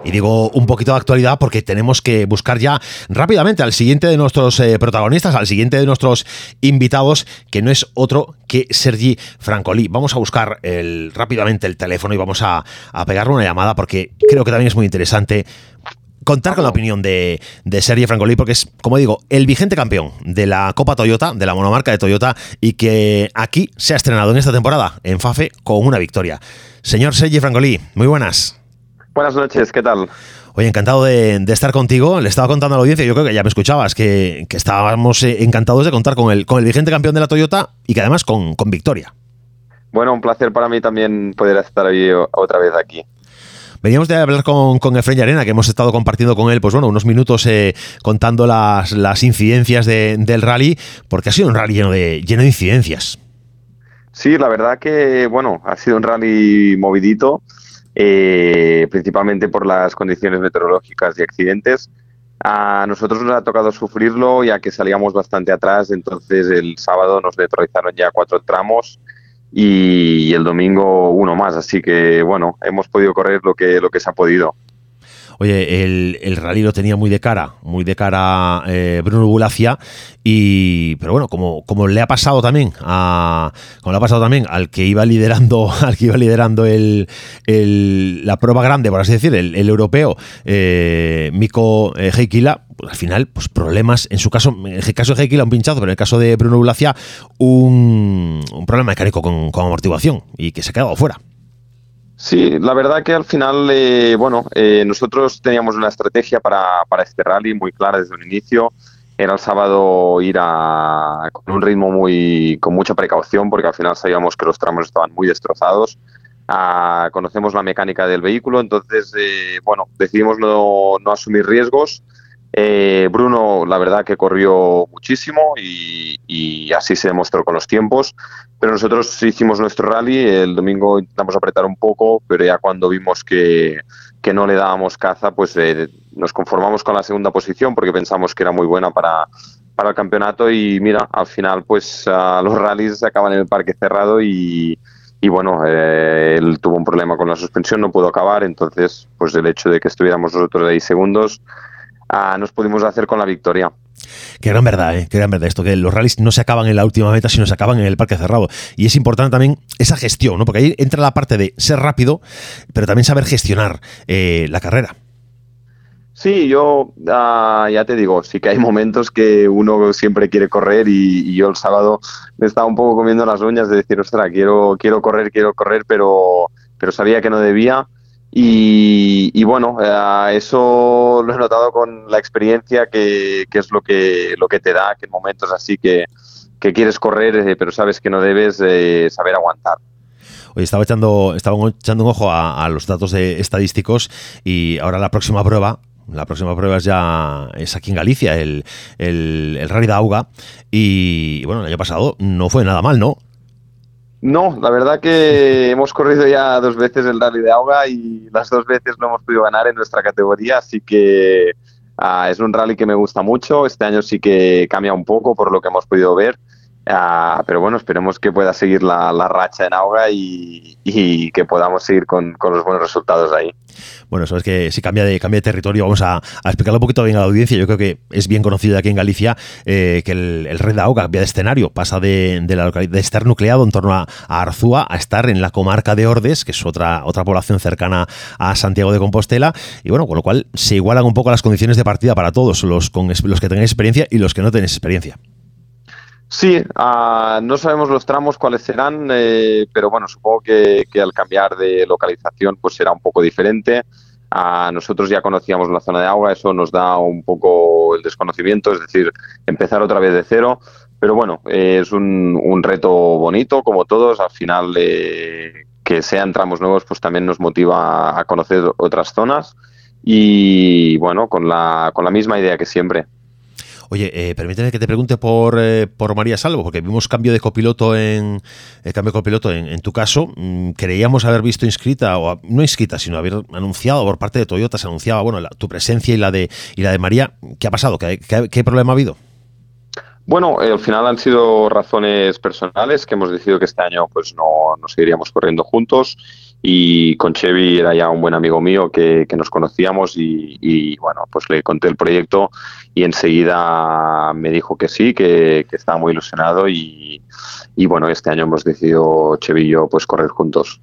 Y digo un poquito de actualidad porque tenemos que buscar ya rápidamente al siguiente de nuestros eh, protagonistas, al siguiente de nuestros invitados, que no es otro que Sergi Francolí. Vamos a buscar el, rápidamente el teléfono y vamos a, pegarle una llamada porque creo que también es muy interesante contar con la opinión de, de Sergi Francolí, porque es, como digo, el vigente campeón de la Copa Toyota, de la monomarca de Toyota, y que aquí se ha estrenado en esta temporada en FAFE con una victoria. Señor Sergi Francolí, muy buenas. Buenas noches, ¿qué tal? Oye, encantado de, estar contigo. Le estaba contando a la audiencia, yo creo que ya me escuchabas, que, estábamos eh, encantados de contar con el, con el vigente campeón de la Toyota y que además con, victoria. Bueno, un placer para mí también poder estar hoy otra vez aquí. Veníamos de hablar con, con Efraín Arena, que hemos estado compartiendo con él, pues bueno, unos minutos eh, contando las, las incidencias del rally, porque ha sido un rally lleno de, lleno de incidencias. Sí, la verdad que, bueno, ha sido un rally movidito eh, principalmente por las condiciones meteorológicas y accidentes. A nosotros nos ha tocado sufrirlo ya que salíamos bastante atrás, entonces el sábado nos neutralizaron ya cuatro tramos y el domingo uno más, así que bueno, hemos podido correr lo que, lo que se ha podido. Oye, el, rally lo tenía muy de cara, muy de cara eh, Bruno Bulacia, y pero bueno, como, como le ha pasado también a como le ha pasado también al que iba liderando, al que iba liderando el, la prueba grande, por así decir, el, europeo, eh, Miko eh, Heikila, pues al final, pues problemas, en su caso, en el caso de Heikila un pinchazo, pero en el caso de Bruno Bulacia, un, un problema mecánico con, con amortiguación y que se ha quedado fuera. Sí, la verdad que al final, eh, bueno, eh, nosotros teníamos una estrategia para, para este rally muy clara desde un inicio. Era el sábado ir a, con un ritmo muy, con mucha precaución, porque al final sabíamos que los tramos estaban muy destrozados. Ah, conocemos la mecánica del vehículo, entonces, eh, bueno, decidimos no, no asumir riesgos eh, Bruno, la verdad que corrió muchísimo y, así se demostró con los tiempos, pero nosotros hicimos nuestro rally, el domingo intentamos apretar un poco, pero ya cuando vimos que, no le dábamos caza, pues eh, nos conformamos con la segunda posición porque pensamos que era muy buena para, para el campeonato. Y mira, al final pues los rallies acaban en el parque cerrado y, bueno, eh, él tuvo un problema con la suspensión, no pudo acabar, entonces pues el hecho de que estuviéramos nosotros ahí segundos nos pudimos hacer con la victoria. Que gran verdad, ¿eh? que gran verdad esto, que los rallies no se acaban en la última meta, sino se acaban en el parque cerrado. Y es importante también esa gestión, ¿no? porque ahí entra la parte de ser rápido, pero también saber gestionar eh, la carrera. Sí, yo ah, ya te digo, sí que hay momentos que uno siempre quiere correr y, yo el sábado me estaba un poco comiendo las uñas de decir, ostras, quiero, quiero correr, quiero correr, pero, pero sabía que no debía y, bueno, eh, eso lo he notado con la experiencia, que, es lo que, lo que te da, que en momentos así que, quieres correr, eh, pero sabes que no debes eh, saber aguantar. Oye, estaba echando, estaba echando un ojo a, los datos de estadísticos y ahora la próxima prueba, la próxima prueba es ya es aquí en Galicia, el, el, el Rally de Auga. Y bueno, el año pasado no fue nada mal, ¿no? No, la verdad que hemos corrido ya dos veces el rally de Auga y las dos veces no hemos podido ganar en nuestra categoría, así que ah, es un rally que me gusta mucho. Este año sí que cambia un poco por lo que hemos podido ver, ah, pero bueno, esperemos que pueda seguir la, racha en Auga y, que podamos seguir con, con los buenos resultados ahí. Bueno, sabes que si cambia de, cambia de territorio, vamos a, explicarlo un poquito bien a la audiencia. Yo creo que es bien conocido aquí en Galicia eh, que el, el, Red de Auga cambia de escenario, pasa de, la de estar nucleado en torno a, Arzúa a estar en la comarca de Ordes, que es otra, otra población cercana a Santiago de Compostela. Y bueno, con lo cual se igualan un poco las condiciones de partida para todos, los, con, los que tengáis experiencia y los que no tenéis experiencia. Sí, ah, no sabemos los tramos cuáles serán, eh, pero bueno, supongo que, al cambiar de localización pues será un poco diferente. A nosotros ya conocíamos la zona de agua, eso nos da un poco el desconocimiento, es decir, empezar otra vez de cero. Pero bueno, es un, reto bonito, como todos. Al final, eh, que sean tramos nuevos, pues también nos motiva a conocer otras zonas. Y bueno, con la, con la misma idea que siempre, Oye, eh, permíteme que te pregunte por, eh, por María Salvo, porque vimos cambio de copiloto en eh, cambio de copiloto en, tu caso. Mm, creíamos haber visto inscrita, o no inscrita, sino haber anunciado por parte de Toyota, se anunciaba bueno, tu presencia y la de y la de María. ¿Qué ha pasado? ¿Qué, problema ha habido? Bueno, al final han sido razones personales que hemos decidido que este año pues no, no seguiríamos corriendo juntos y con Chevy era ya un buen amigo mío que, nos conocíamos y, bueno, pues le conté el proyecto y enseguida me dijo que sí, que, estaba muy ilusionado y, bueno, este año hemos decidido Chevy y yo pues correr juntos.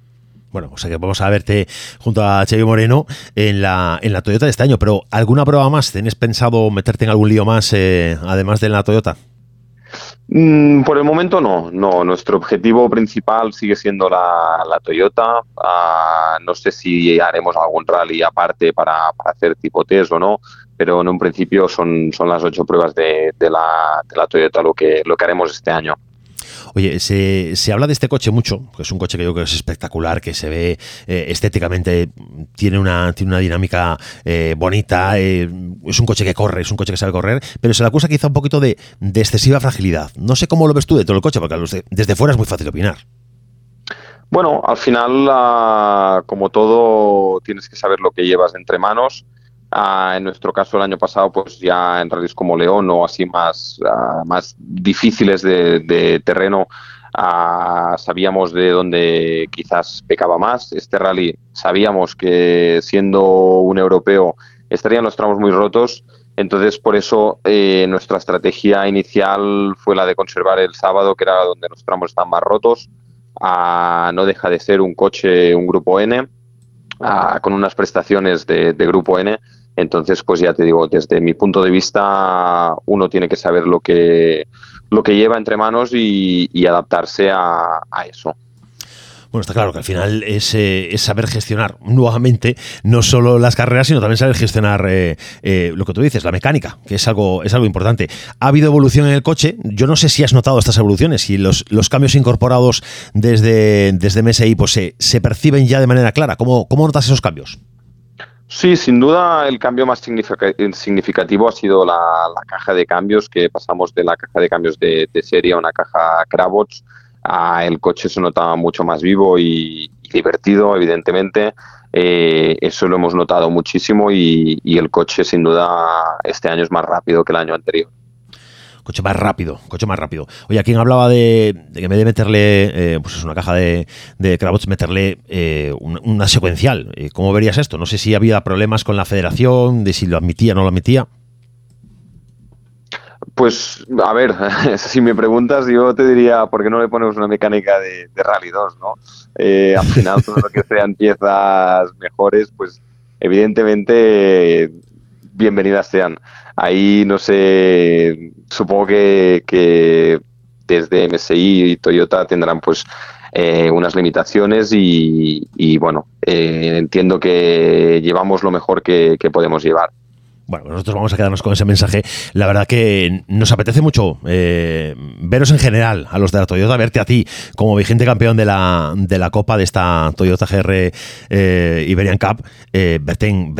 Bueno, o sea que vamos a verte junto a Chevy Moreno en la, en la Toyota de este año, pero ¿alguna prueba más? ¿Tienes pensado meterte en algún lío más eh, además de la Toyota? Mm, por el momento no, no. Nuestro objetivo principal sigue siendo la, Toyota. Ah, no sé si haremos algún rally aparte para, hacer tipo test o no, pero en un principio son, son las ocho pruebas de, la, de la Toyota lo que, lo que haremos este año. Oye, se, se, habla de este coche mucho, que es un coche que yo creo que es espectacular, que se ve eh, estéticamente, tiene una, tiene una dinámica eh, bonita, eh, es un coche que corre, es un coche que sabe correr, pero se le acusa quizá un poquito de, de excesiva fragilidad. No sé cómo lo ves tú de todo el coche, porque desde fuera es muy fácil opinar. Bueno, al final, como todo, tienes que saber lo que llevas entre manos. Ah, en nuestro caso, el año pasado, pues ya en rallies como León o así más, ah, más difíciles de, terreno, Ah, sabíamos de dónde quizás pecaba más. Este rally sabíamos que siendo un europeo estarían los tramos muy rotos. Entonces, por eso eh, nuestra estrategia inicial fue la de conservar el sábado, que era donde los tramos están más rotos. Ah, no deja de ser un coche, un grupo N, con unas prestaciones de, grupo N. Entonces, pues ya te digo, desde mi punto de vista, uno tiene que saber lo que, lo que lleva entre manos y, adaptarse a, eso. Bueno, está claro que al final es, eh, saber gestionar nuevamente no solo las carreras, sino también saber gestionar eh, eh, lo que tú dices, la mecánica, que es algo, es algo importante. Ha habido evolución en el coche. Yo no sé si has notado estas evoluciones y los, los cambios incorporados desde, desde MSI pues, se, se perciben ya de manera clara. ¿Cómo, cómo notas esos cambios? Sí, sin duda el cambio más significativo ha sido la, caja de cambios, que pasamos de la caja de cambios de, serie a una caja Cravots. el coche se notaba mucho más vivo y, divertido, evidentemente. Eh, eso lo hemos notado muchísimo y el coche sin duda este año es más rápido que el año anterior coche más rápido, coche más rápido. Oye, ¿a quién hablaba de, que en vez de meterle, eh, pues es una caja de, de meterle eh, una, secuencial? Eh, ¿Cómo verías esto? No sé si había problemas con la federación, de si lo admitía o no lo admitía. Pues, a ver, si me preguntas, yo te diría, ¿por qué no le ponemos una mecánica de, Rally 2, no? al final, todo lo que sean piezas mejores, pues evidentemente bienvenidas sean. Ahí, no sé, supongo que, desde MSI y Toyota tendrán pues eh, unas limitaciones y, bueno, eh, entiendo que llevamos lo mejor que podemos llevar. Bueno, nosotros vamos a quedarnos con ese mensaje. La verdad que nos apetece mucho eh, veros en general a los de la Toyota, verte a ti como vigente campeón de la, de la Copa de esta Toyota GR eh, Iberian Cup, eh, verte, en,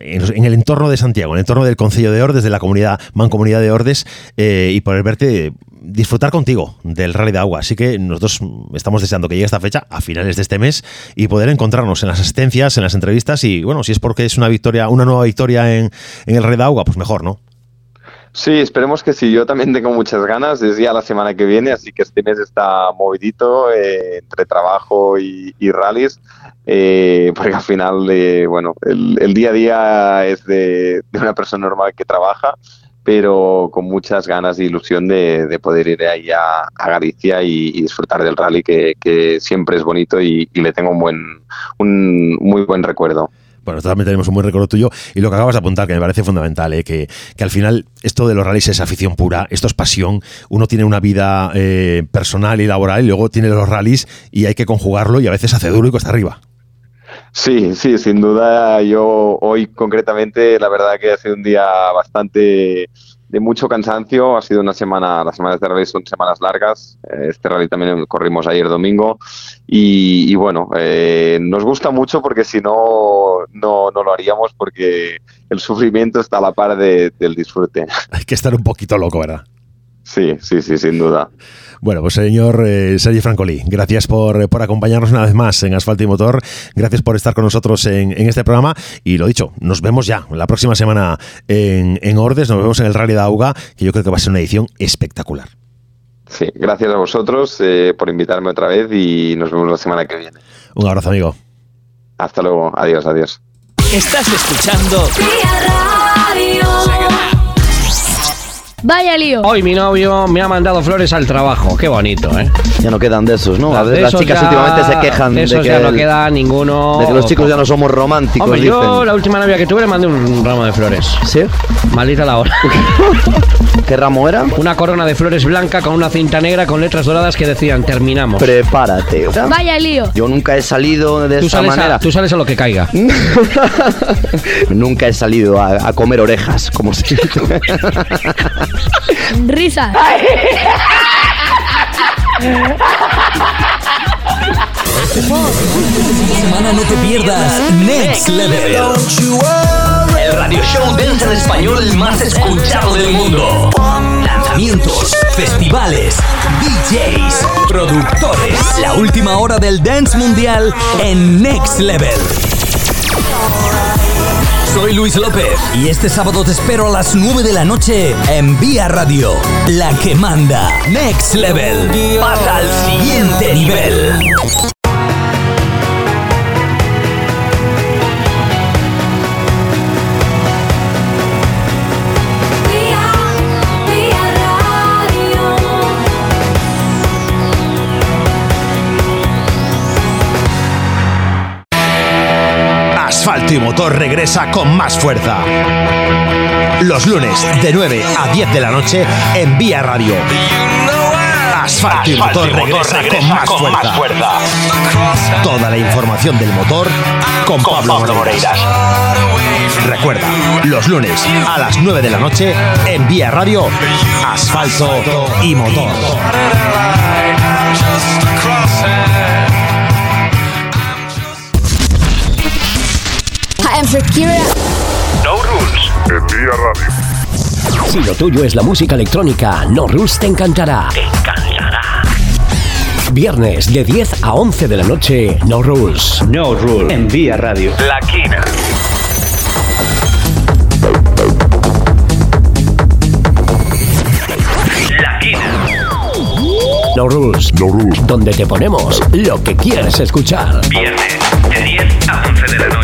en, el entorno de Santiago, en el entorno del Concello de Ordes, de la comunidad Mancomunidad de Ordes, y poder verte disfrutar contigo del Rally de Agua. Así que nosotros estamos deseando que llegue esta fecha a finales de este mes y poder encontrarnos en las asistencias, en las entrevistas y bueno, si es porque es una victoria, una nueva victoria en, el Rally de Agua, pues mejor, ¿no? Sí, esperemos que sí. Yo también tengo muchas ganas. Es ya la semana que viene, así que este mes está movidito eh, entre trabajo y, rallies, eh, porque al final, eh, bueno, el, día a día es de, una persona normal que trabaja pero con muchas ganas y ilusión de, poder ir ahí a, Galicia y, disfrutar del rally, que, siempre es bonito y, le tengo un, buen, un muy buen recuerdo. Bueno, también tenemos un buen recuerdo tuyo y lo que acabas de apuntar, que me parece fundamental, ¿eh? que, al final esto de los rallies es afición pura, esto es pasión, uno tiene una vida eh, personal y laboral y luego tiene los rallies y hay que conjugarlo y a veces hace duro y cuesta arriba. Sí, sí, sin duda. Yo hoy concretamente, la verdad que ha sido un día bastante de mucho cansancio. Ha sido una semana, las semanas de rally son semanas largas. Eh, este rally también corrimos ayer domingo. Y, bueno, eh, nos gusta mucho porque si no, no, no lo haríamos porque el sufrimiento está a la par del disfrute. Hay que estar un poquito loco, ¿verdad? Sí, sí, sí, sin duda. Bueno, pues señor eh, Sergi Francolí, gracias por, por, acompañarnos una vez más en Asfalto y Motor. Gracias por estar con nosotros en, este programa. Y lo dicho, nos vemos ya la próxima semana en, en Ordes, nos vemos en el Rally de Auga, que yo creo que va a ser una edición espectacular. Sí, gracias a vosotros eh, por invitarme otra vez y nos vemos la semana que viene. Un abrazo, amigo. Hasta luego. Adiós, adiós. Estás escuchando. Vaya lío. Hoy mi novio me ha mandado flores al trabajo. Qué bonito, ¿eh? Ya no quedan de esos, ¿no? A ver, las chicas últimamente se quejan de, que ya no queda ninguno. De que los chicos ya no somos románticos. Hombre, yo la última novia que tuve le mandé un ramo de flores. ¿Sí? Maldita la hora. ¿Qué ramo era? Una corona de flores blanca con una cinta negra con letras doradas que decían terminamos. Prepárate. Vaya lío. Yo nunca he salido de esa manera. tú sales a lo que caiga. nunca he salido a, comer orejas, como si. risas. semana no te pierdas Next Level. El radio show dance en español más escuchado del mundo. Lanzamientos, festivales, DJs, productores. La última hora del dance mundial en Next Level. Soy Luis López y este sábado te espero a las 9 de la noche en Vía Radio, la que manda. Next Level. Pasa al siguiente nivel. Asfalto y Motor regresa con más fuerza. Los lunes de 9 a 10 de la noche en Vía Radio. Asfalto y Motor regresa con más fuerza. Toda la información del motor con Pablo Moreiras. Recuerda, los lunes a las 9 de la noche en Vía Radio, Asfalto y Motor. I'm Shakira. No Rules en Vía Radio. Si lo tuyo es la música electrónica, No Rules te encantará. Te encantará. Viernes de 10 a 11 de la noche, No Rules. No Rules en Vía Radio. La Quina. La Quina. No Rules. No Rules. Donde te ponemos lo que quieres escuchar. Viernes de 10 a 11 de la noche.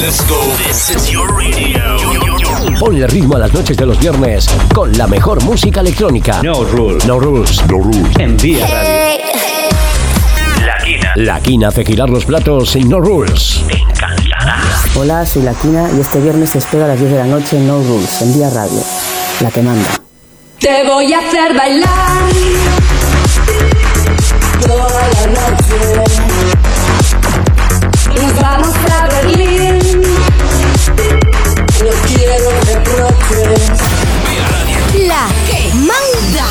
Let's go. This is your radio. Ponle ritmo a las noches de los viernes con la mejor música electrónica. No Rules No Rules. No Rules. en Vía Radio. La Quina. La quina hace girar los platos en No Rules. Te encantará. Hola, soy La Quina y este viernes te espero a las 10 de la noche en No Rules, en Vía Radio, la que manda. Te voy a hacer bailar. Toda la noche. Nos vamos a Berlín. La que manda.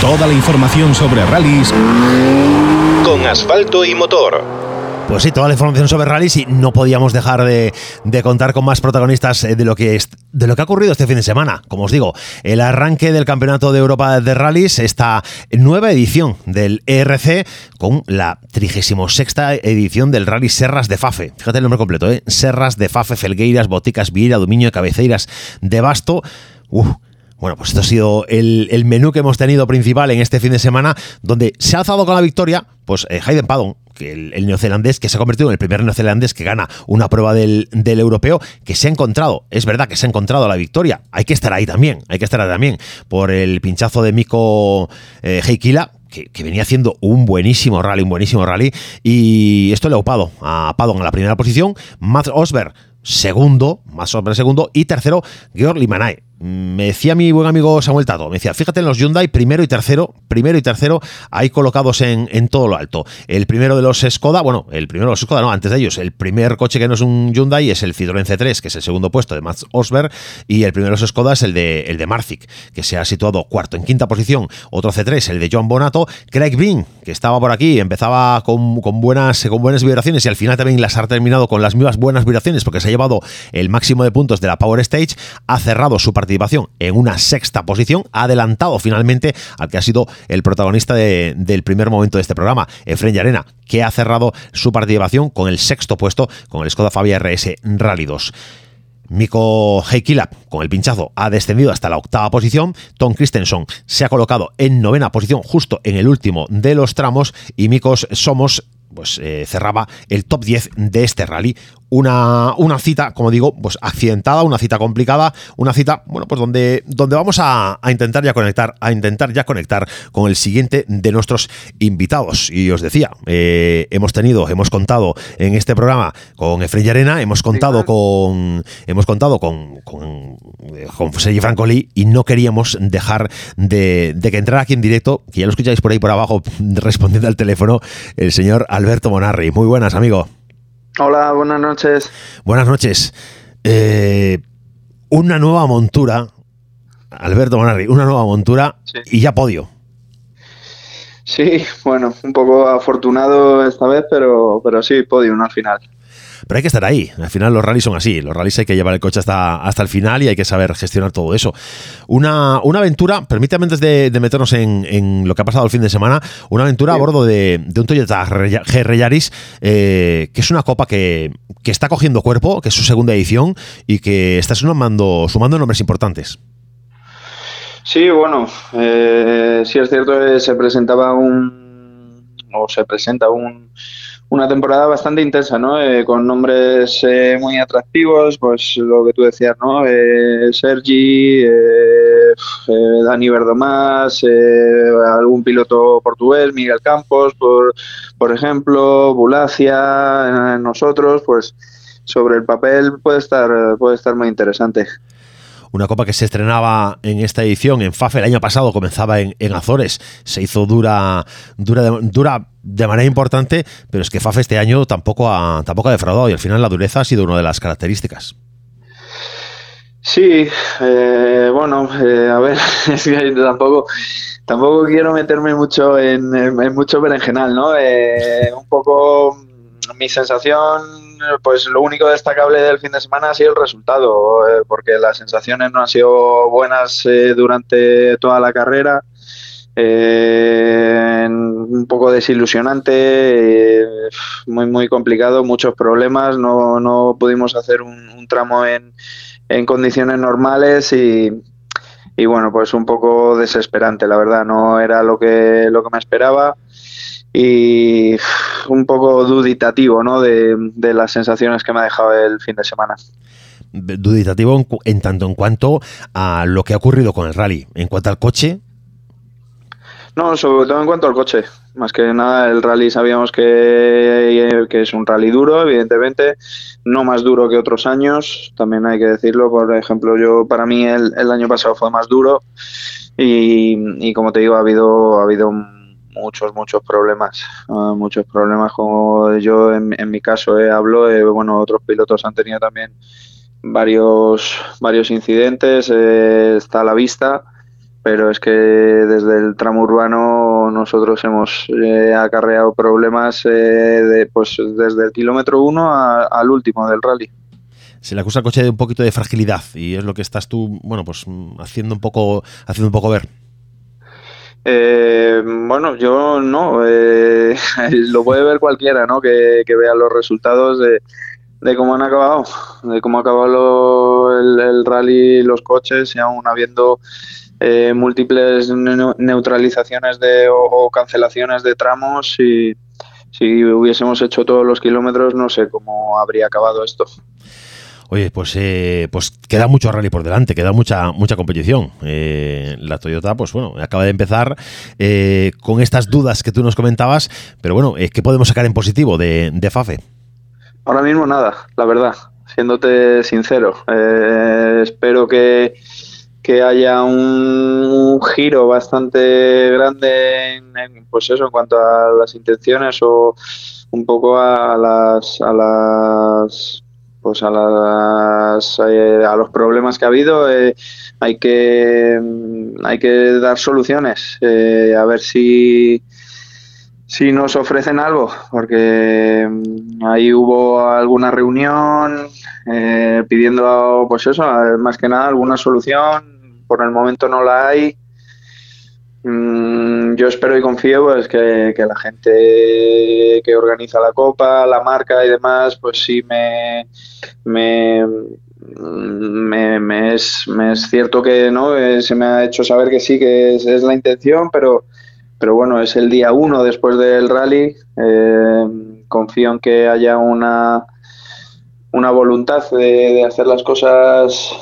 Toda la información sobre rallies con asfalto y motor. Pues sí, toda la información sobre rallies y no podíamos dejar de, contar con más protagonistas eh, de lo, que es, de lo que ha ocurrido este fin de semana. Como os digo, el arranque del Campeonato de Europa de Rallies, esta nueva edición del ERC con la 36 edición del Rally Serras de Fafe. Fíjate el nombre completo, ¿eh? Serras de Fafe, Felgueiras, Boticas, Vieira, Dominio, Cabeceiras de Basto. Uf, bueno, pues esto ha sido el, el, menú que hemos tenido principal en este fin de semana, donde se ha alzado con la victoria, pues eh, Hayden Paddon, el, el, neozelandés que se ha convertido en el primer neozelandés que gana una prueba del, del, europeo, que se ha encontrado, es verdad que se ha encontrado la victoria, hay que estar ahí también, hay que estar ahí también, por el pinchazo de Miko eh, Heikila, que, venía haciendo un buenísimo rally, un buenísimo rally, y esto le ha upado a Paddon en la primera posición, Matt Osberg segundo, más Osberg segundo, y tercero, Georg Limanay me decía mi buen amigo Samuel Tato, me decía, fíjate en los Hyundai, primero y tercero, primero y tercero, ahí colocados en, en, todo lo alto. El primero de los Skoda, bueno, el primero de los Skoda, no, antes de ellos, el primer coche que no es un Hyundai es el Citroën C3, que es el segundo puesto de Mats Osberg, y el primero de los Skoda es el de, el de que se ha situado cuarto. En quinta posición, otro C3, el de Joan Bonato, Craig Bean, que estaba por aquí, empezaba con, con, buenas, con buenas vibraciones y al final también las ha terminado con las mismas buenas vibraciones porque se ha llevado el máximo de puntos de la Power Stage, ha cerrado su participación en una sexta posición, adelantado finalmente al que ha sido el protagonista de, del primer momento de este programa, Efren Yarena, que ha cerrado su participación con el sexto puesto con el Skoda Fabia RS Rally 2. Miko Heikila, con el pinchazo, ha descendido hasta la octava posición. Tom Christensen se ha colocado en novena posición, justo en el último de los tramos. Y Mikos Somos pues eh, cerraba el top 10 de este rally. Una, una, cita, como digo, pues accidentada, una cita complicada, una cita, bueno, pues donde, donde vamos a, a, intentar ya conectar, a intentar ya conectar con el siguiente de nuestros invitados. Y os decía, eh, hemos tenido, hemos contado en este programa con Efrey Arena, hemos contado sí, con hemos contado con, con, con Sergi Francoli y no queríamos dejar de, de, que entrara aquí en directo, que ya lo escucháis por ahí por abajo respondiendo al teléfono, el señor Alberto Monarri. Muy buenas, amigo. Hola, buenas noches. Buenas noches. Eh, una nueva montura, Alberto Monarri, una nueva montura sí. y ya podio. Sí, bueno, un poco afortunado esta vez, pero, pero sí, podium al final. Pero hay que estar ahí. Al final los rallies son así. Los rallies hay que llevar el coche hasta, hasta el final y hay que saber gestionar todo eso. Una, una aventura, permítame antes de, de meternos en, en, lo que ha pasado el fin de semana, una aventura sí. a bordo de, de, un Toyota GR Yaris, eh, que es una copa que, que, está cogiendo cuerpo, que es su segunda edición y que está sumando, sumando nombres importantes. Sí, bueno, eh, sí es cierto que se presentaba un, o se presenta un, una temporada bastante intensa, ¿no? Eh, con nombres eh, muy atractivos, pues lo que tú decías, ¿no? Eh, Sergi, Dani Verdomás, algún piloto portugués, Miguel Campos, por, por ejemplo, Bulacia, nosotros, pues sobre el papel puede estar, puede estar muy interesante una copa que se estrenaba en esta edición en FAFE el año pasado, comenzaba en, Azores, se hizo dura, dura, de, dura de manera importante, pero es que FAFE este año tampoco ha, tampoco ha defraudado y al final la dureza ha sido una de las características. Sí, eh, bueno, eh, a ver, es que tampoco, tampoco quiero meterme mucho en, en, en mucho berenjenal, ¿no? Eh, un poco mi sensación, pues lo único destacable del fin de semana ha sido el resultado, eh, porque las sensaciones no han sido buenas eh, durante toda la carrera. Eh, un poco desilusionante, muy muy complicado, muchos problemas, no, no pudimos hacer un, un tramo en, en, condiciones normales y, y bueno, pues un poco desesperante, la verdad, no era lo que, lo que me esperaba y un poco duditativo ¿no? de, de, las sensaciones que me ha dejado el fin de semana. Duditativo en, en, tanto en cuanto a lo que ha ocurrido con el rally. En cuanto al coche. No, sobre todo en cuanto al coche. Más que nada, el rally sabíamos que, que es un rally duro, evidentemente, no más duro que otros años, también hay que decirlo. Por ejemplo, yo para mí el, el año pasado fue más duro y, y como te digo, ha habido, ha habido un muchos, muchos problemas, uh, muchos problemas como yo en, en mi caso eh, hablo, eh, bueno, otros pilotos han tenido también varios, varios incidentes, eh, está a la vista, pero es que desde el tramo urbano nosotros hemos eh, acarreado problemas de, pues desde el kilómetro uno a, al último del rally se le acusa al coche de un poquito de fragilidad y es lo que estás tú, bueno, pues haciendo un poco, haciendo un poco ver. Eh, bueno, yo no, eh, lo puede ver cualquiera, ¿no? Que, vea los resultados de, cómo han acabado, de cómo ha acabado el, el, rally, los coches, y aún habiendo eh, múltiples neutralizaciones de, o, o, cancelaciones de tramos. Y si hubiésemos hecho todos los kilómetros, no sé cómo habría acabado esto. Oye, pues, eh, pues queda mucho rally por delante, queda mucha, mucha competición. Eh, la Toyota, pues bueno, acaba de empezar eh, con estas dudas que tú nos comentabas, pero bueno, ¿qué podemos sacar en positivo de, FAFE? Ahora mismo nada, la verdad, siéndote sincero. espero que, que haya un, giro bastante grande en, en, pues eso, en cuanto a las intenciones o un poco a las, a las pues a, las, eh, a los problemas que ha habido eh, hay que hay que dar soluciones eh, a ver si si nos ofrecen algo porque ahí hubo alguna reunión eh, pidiendo pues eso más que nada alguna solución. Por el momento no la hay. mm, yo espero y confío pues que, que, la gente que organiza la copa, la marca y demás, pues sí me me, me, es, me es, cierto que no eh, se me ha hecho saber que sí que es, la intención, pero pero bueno es el día uno después del rally. Eh, confío en que haya una una voluntad de hacer las cosas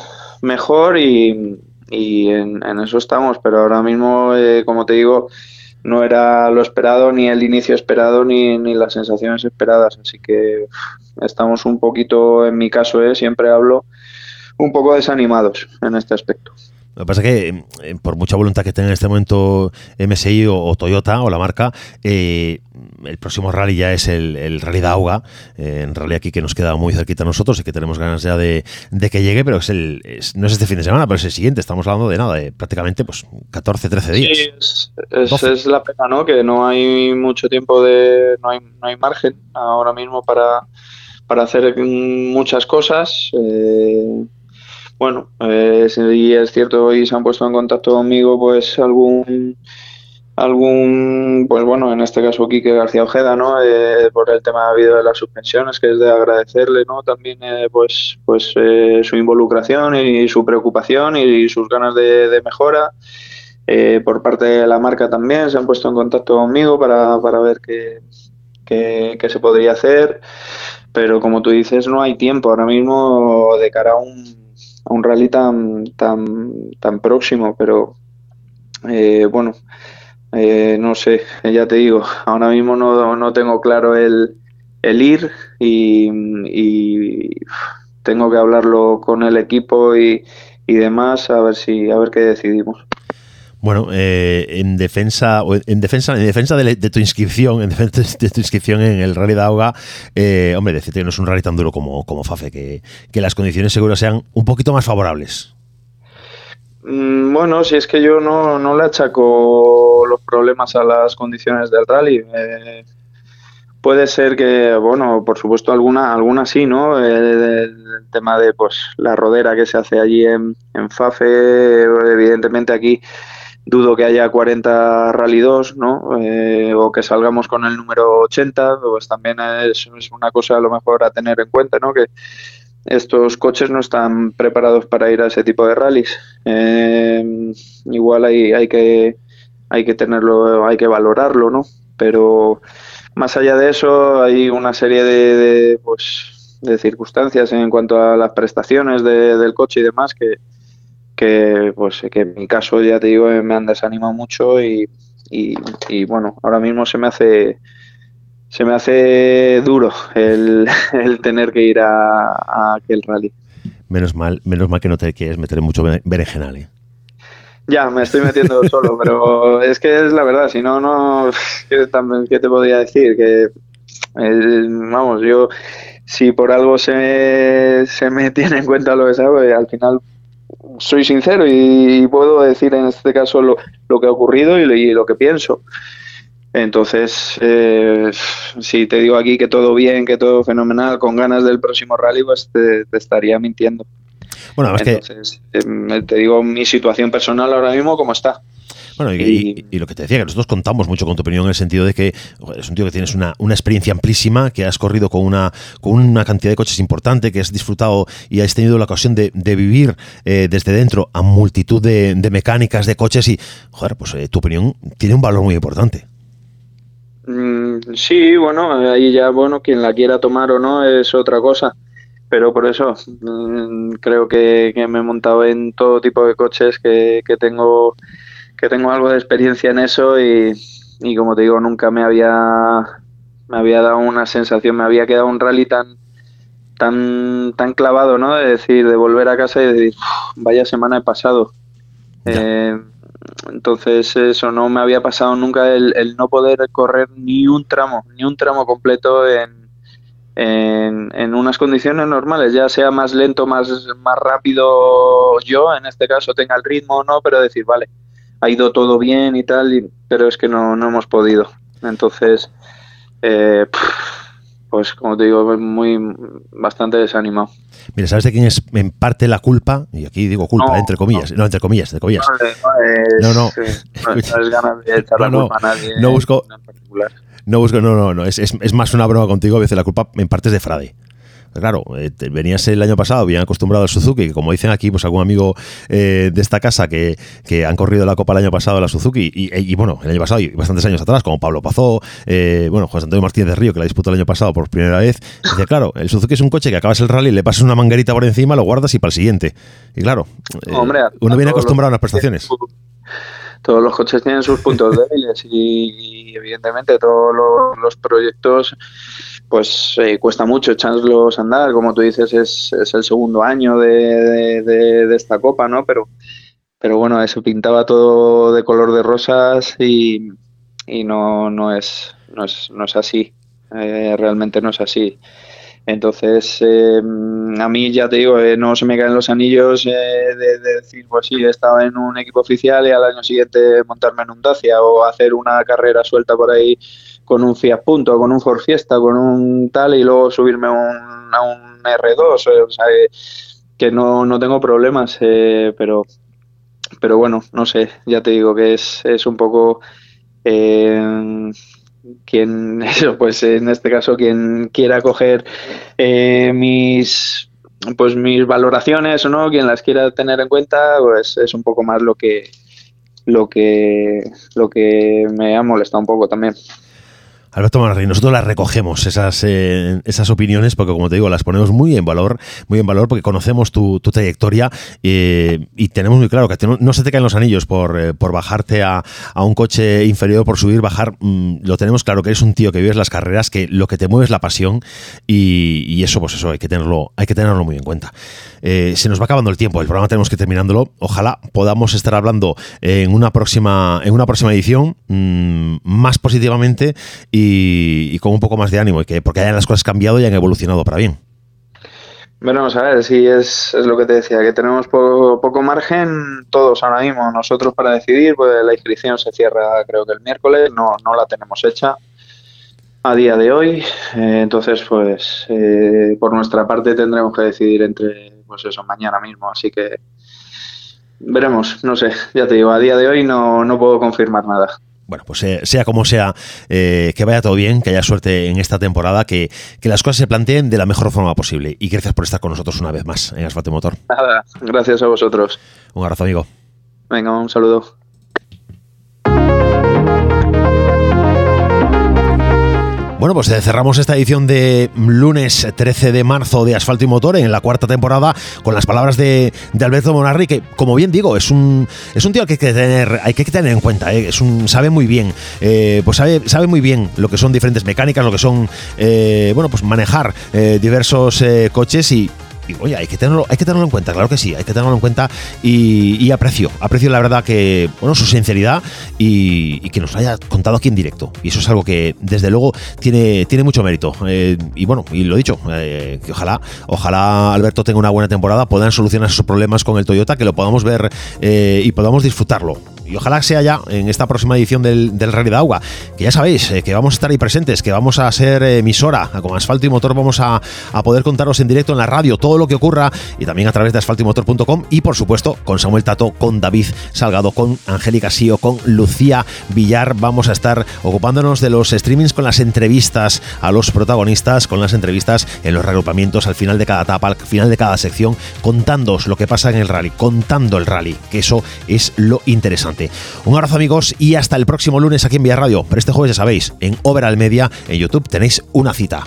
mejor y, y en, en, eso estamos, pero ahora mismo, eh, como te digo, no era lo esperado, ni el inicio esperado, ni, ni las sensaciones esperadas, así que estamos un poquito, en mi caso, eh, siempre hablo, un poco desanimados en este aspecto. Lo que pasa es que, eh, por mucha voluntad que tenga en este momento MSI o, o Toyota o la marca, eh, el próximo rally ya es el, el Rally de Auga, eh, en rally aquí que nos queda muy cerquita a nosotros y que tenemos ganas ya de, de que llegue, pero es el, es- no es este fin de semana, pero es el siguiente. Estamos hablando de nada, de prácticamente pues 14, 13 días. Sí, es, es- es la pena, ¿no? Que no hay mucho tiempo de. No hay, no hay margen ahora mismo para, para hacer muchas cosas. Eh, bueno, eh, sí es cierto, hoy se han puesto en contacto conmigo, pues algún. algún pues bueno en este caso Quique García Ojeda no Eh, por el tema habido de las suspensiones que es de agradecerle no también eh, pues pues eh, su involucración y su preocupación y sus ganas de, de mejora eh, por parte de la marca también se han puesto en contacto conmigo para, para ver qué, qué- qué se podría hacer. Pero como tú dices, no hay tiempo ahora mismo de cara a un, a un rally tan, tan, tan próximo. Pero eh, bueno, eh, no sé, ya te digo, ahora mismo no, no tengo claro el, el ir y, y tengo que hablarlo con el equipo y, y demás a ver si a ver qué decidimos. Bueno, eh, en defensa, en defensa, en defensa de, tu inscripción, en defensa de tu inscripción en el Rally de Auga, eh, hombre, decirte que no es un rally tan duro como, como Fafe, que, que las condiciones seguras sean un poquito más favorables. Mm, Bueno, si es que yo no, no le achaco los problemas a las condiciones del rally. Eh, puede ser que, bueno, por supuesto alguna, alguna sí, ¿no? El, el tema de pues la rodera que se hace allí en Fafe, evidentemente aquí dudo que haya 40 Rally 2, ¿no? Eh, o que salgamos con el número 80, pues también es, es una cosa a lo mejor a tener en cuenta, ¿no? Que estos coches no están preparados para ir a ese tipo de rallies. Eh, igual hay, hay que hay que tenerlo, hay que valorarlo, ¿no? Pero más allá de eso hay una serie de, de, pues, de circunstancias en cuanto a las prestaciones de- del coche y demás que, que pues que en mi caso ya te digo me han desanimado mucho y, y, y, bueno ahora mismo se me hace se me hace duro el, el tener que ir a, a aquel rally Menos mal, menos mal que no te quieres meter mucho bere- berenjenal. ¿eh? ya me estoy metiendo solo pero es que es la verdad si no no ¿qué, te podría decir que eh, vamos yo si por algo se se me tiene en cuenta lo que sabe al final soy sincero y puedo decir en este caso lo, lo que ha ocurrido y, lo- y lo que pienso. Entonces, eh, si te digo aquí que todo bien, que todo fenomenal, con ganas del próximo rally, pues te, te estaría mintiendo. Bueno, además que Entonces, eh, te digo mi situación personal ahora mismo como está. Bueno, y, y- y lo que te decía, que nosotros contamos mucho con tu opinión en el sentido de que es un tío que tienes una, una experiencia amplísima, que has corrido con una, con una cantidad de coches importante, que has disfrutado y has tenido la ocasión de, de vivir eh, desde dentro a multitud de, de mecánicas, de coches y, joder, pues eh, tu opinión tiene un valor muy importante. Mm, sí, bueno, ahí ya, bueno, quien la quiera tomar o no es otra cosa. Pero por eso mm, creo que, que me he montado en todo tipo de coches, que, que tengo que tengo algo de experiencia en eso y, y como te digo, nunca me había me había dado una sensación, me había quedado un rally tan tan tan clavado, ¿no? De decir, de volver a casa y decir, "Uf, vaya semana he pasado. Eh, entonces eso no me había pasado nunca el, el no poder correr ni un tramo, ni un tramo completo en, en, en unas condiciones normales, ya sea más lento, más, más rápido yo, en este caso tenga el ritmo o no, pero decir, vale, ha ido todo bien y tal, y- pero es que no, no hemos podido. Entonces, eh, pues como te digo, muy bastante desanimado. Mira, ¿sabes de quién es en parte la culpa? Y aquí digo culpa, No, entre comillas. No, entre comillas, entre comillas. No, es, No, no. no, no es ganas de echar la No, no, culpa a nadie. no busco- en particular. No busco, no, no, no. Es, es, es más una broma contigo. A veces la culpa en parte es de Frade. Claro, eh, venías el año pasado bien acostumbrado al Suzuki, que como dicen aquí, pues algún amigo eh, de esta casa que, que han corrido la Copa el año pasado a la Suzuki, y, y, bueno, el año pasado y bastantes años atrás, como Pablo Pazó, eh, bueno, José Antonio Martínez de Río, que la disputó el año pasado por primera vez, dice, claro, el Suzuki es un coche que acabas el rally, le pasas una manguerita por encima, lo guardas y para el siguiente. Y claro, eh, Hombre, uno viene acostumbrado a unas prestaciones. todos los coches tienen sus puntos débiles y, y, evidentemente todos los, los proyectos pues eh, cuesta mucho echarlos a andar. Como tú dices es, es el segundo año de, de- esta copa no pero pero bueno, eso pintaba todo de color de rosas y, y no, no, es, no, es, no es así, eh, realmente no es así. Entonces, eh, a mí ya te digo, eh, no se me caen los anillos eh, de, de decir, pues sí, he estado en un equipo oficial y al año siguiente montarme en un Dacia o hacer una carrera suelta por ahí con un Fiat Punto, con un Ford Fiesta, con un tal y luego subirme un, a un R2. eh, O sea, eh, que no, no tengo problemas, pero, pero bueno, no sé, ya te digo que es, es un poco eh, quien, eso, pues en este caso, quien quiera coger eh, mis pues mis valoraciones o no, quien las quiera tener en cuenta, pues es un poco más lo que lo que lo que me ha molestado un poco también. Alberto Monarri, nosotros las recogemos, esas, eh, esas opiniones, porque como te digo, las ponemos muy en valor, muy en valor, porque conocemos tu, tu trayectoria eh, y tenemos muy claro que te- no, no se te caen los anillos por, eh, por bajarte a, a un coche inferior, por subir, bajar. mm, lo tenemos claro que eres un tío que vives las carreras, que lo que te mueve es la pasión y, y eso, pues eso, hay que tenerlo, hay que tenerlo muy en cuenta. Eh, se nos va acabando el tiempo, el programa tenemos que terminándolo. Ojalá podamos estar hablando en una próxima, en una próxima edición mm, más positivamente y, y con un poco más de ánimo, y que, porque hayan las cosas cambiado y han evolucionado para bien. Veremos a ver si es, es lo que te decía, que tenemos po- poco margen todos ahora mismo. Nosotros para decidir, pues la inscripción se cierra creo que el miércoles, no, no la tenemos hecha a día de hoy. Eh, entonces, pues eh, por nuestra parte tendremos que decidir entre, pues eso, mañana mismo. Así que veremos, no sé, ya te digo, a día de hoy no, no puedo confirmar nada. Bueno, pues eh, sea como sea, eh, que vaya todo bien, que haya suerte en esta temporada, que, que las cosas se planteen de la mejor forma posible. Y gracias por estar con nosotros una vez más en Asfalto Motor. Nada, gracias a vosotros. Un abrazo, amigo. Venga, un saludo. Bueno, pues eh, cerramos esta edición de lunes 13 de marzo de Asfalto y Motor en la cuarta temporada con las palabras de, Alberto Monarri, que como bien digo, es un, es un tío que hay que tener, hay que tener en cuenta, ¿eh? es un, sabe muy bien, eh, pues sabe, sabe muy bien lo que son diferentes mecánicas, lo que son, bueno, pues manejar diversos coches y, y, oye, hay que tenerlo, hay que tenerlo en cuenta, claro que sí, hay que tenerlo en cuenta y, aprecio, aprecio la verdad que, bueno, su sinceridad y, que nos haya contado aquí en directo. Y eso es algo que, desde luego, tiene, tiene mucho mérito. Eh, y bueno, y lo dicho, eh, que ojalá, ojalá Alberto tenga una buena temporada, puedan solucionar sus problemas con el Toyota, que lo podamos ver eh, y podamos disfrutarlo. Y ojalá sea ya en esta próxima edición del, Rally de Agua, que ya sabéis eh, que vamos a estar ahí presentes, que vamos a ser eh, emisora, con asfalto y motor vamos a, a poder contaros en directo en la radio todo lo que ocurra y también a través de asfaltoymotor.com y por supuesto con Samuel Tato, con David Salgado, con Angélica Sío, con Lucía Villar. Vamos a estar ocupándonos de los streamings con las entrevistas a los protagonistas, con las entrevistas en los reagrupamientos al final de cada etapa, al final de cada sección, contándoos lo que pasa en el rally, contando el rally, que eso es lo interesante. Un abrazo amigos y hasta el próximo lunes aquí en Vía Radio. Pero este jueves ya sabéis, en Overall Media, en YouTube tenéis una cita.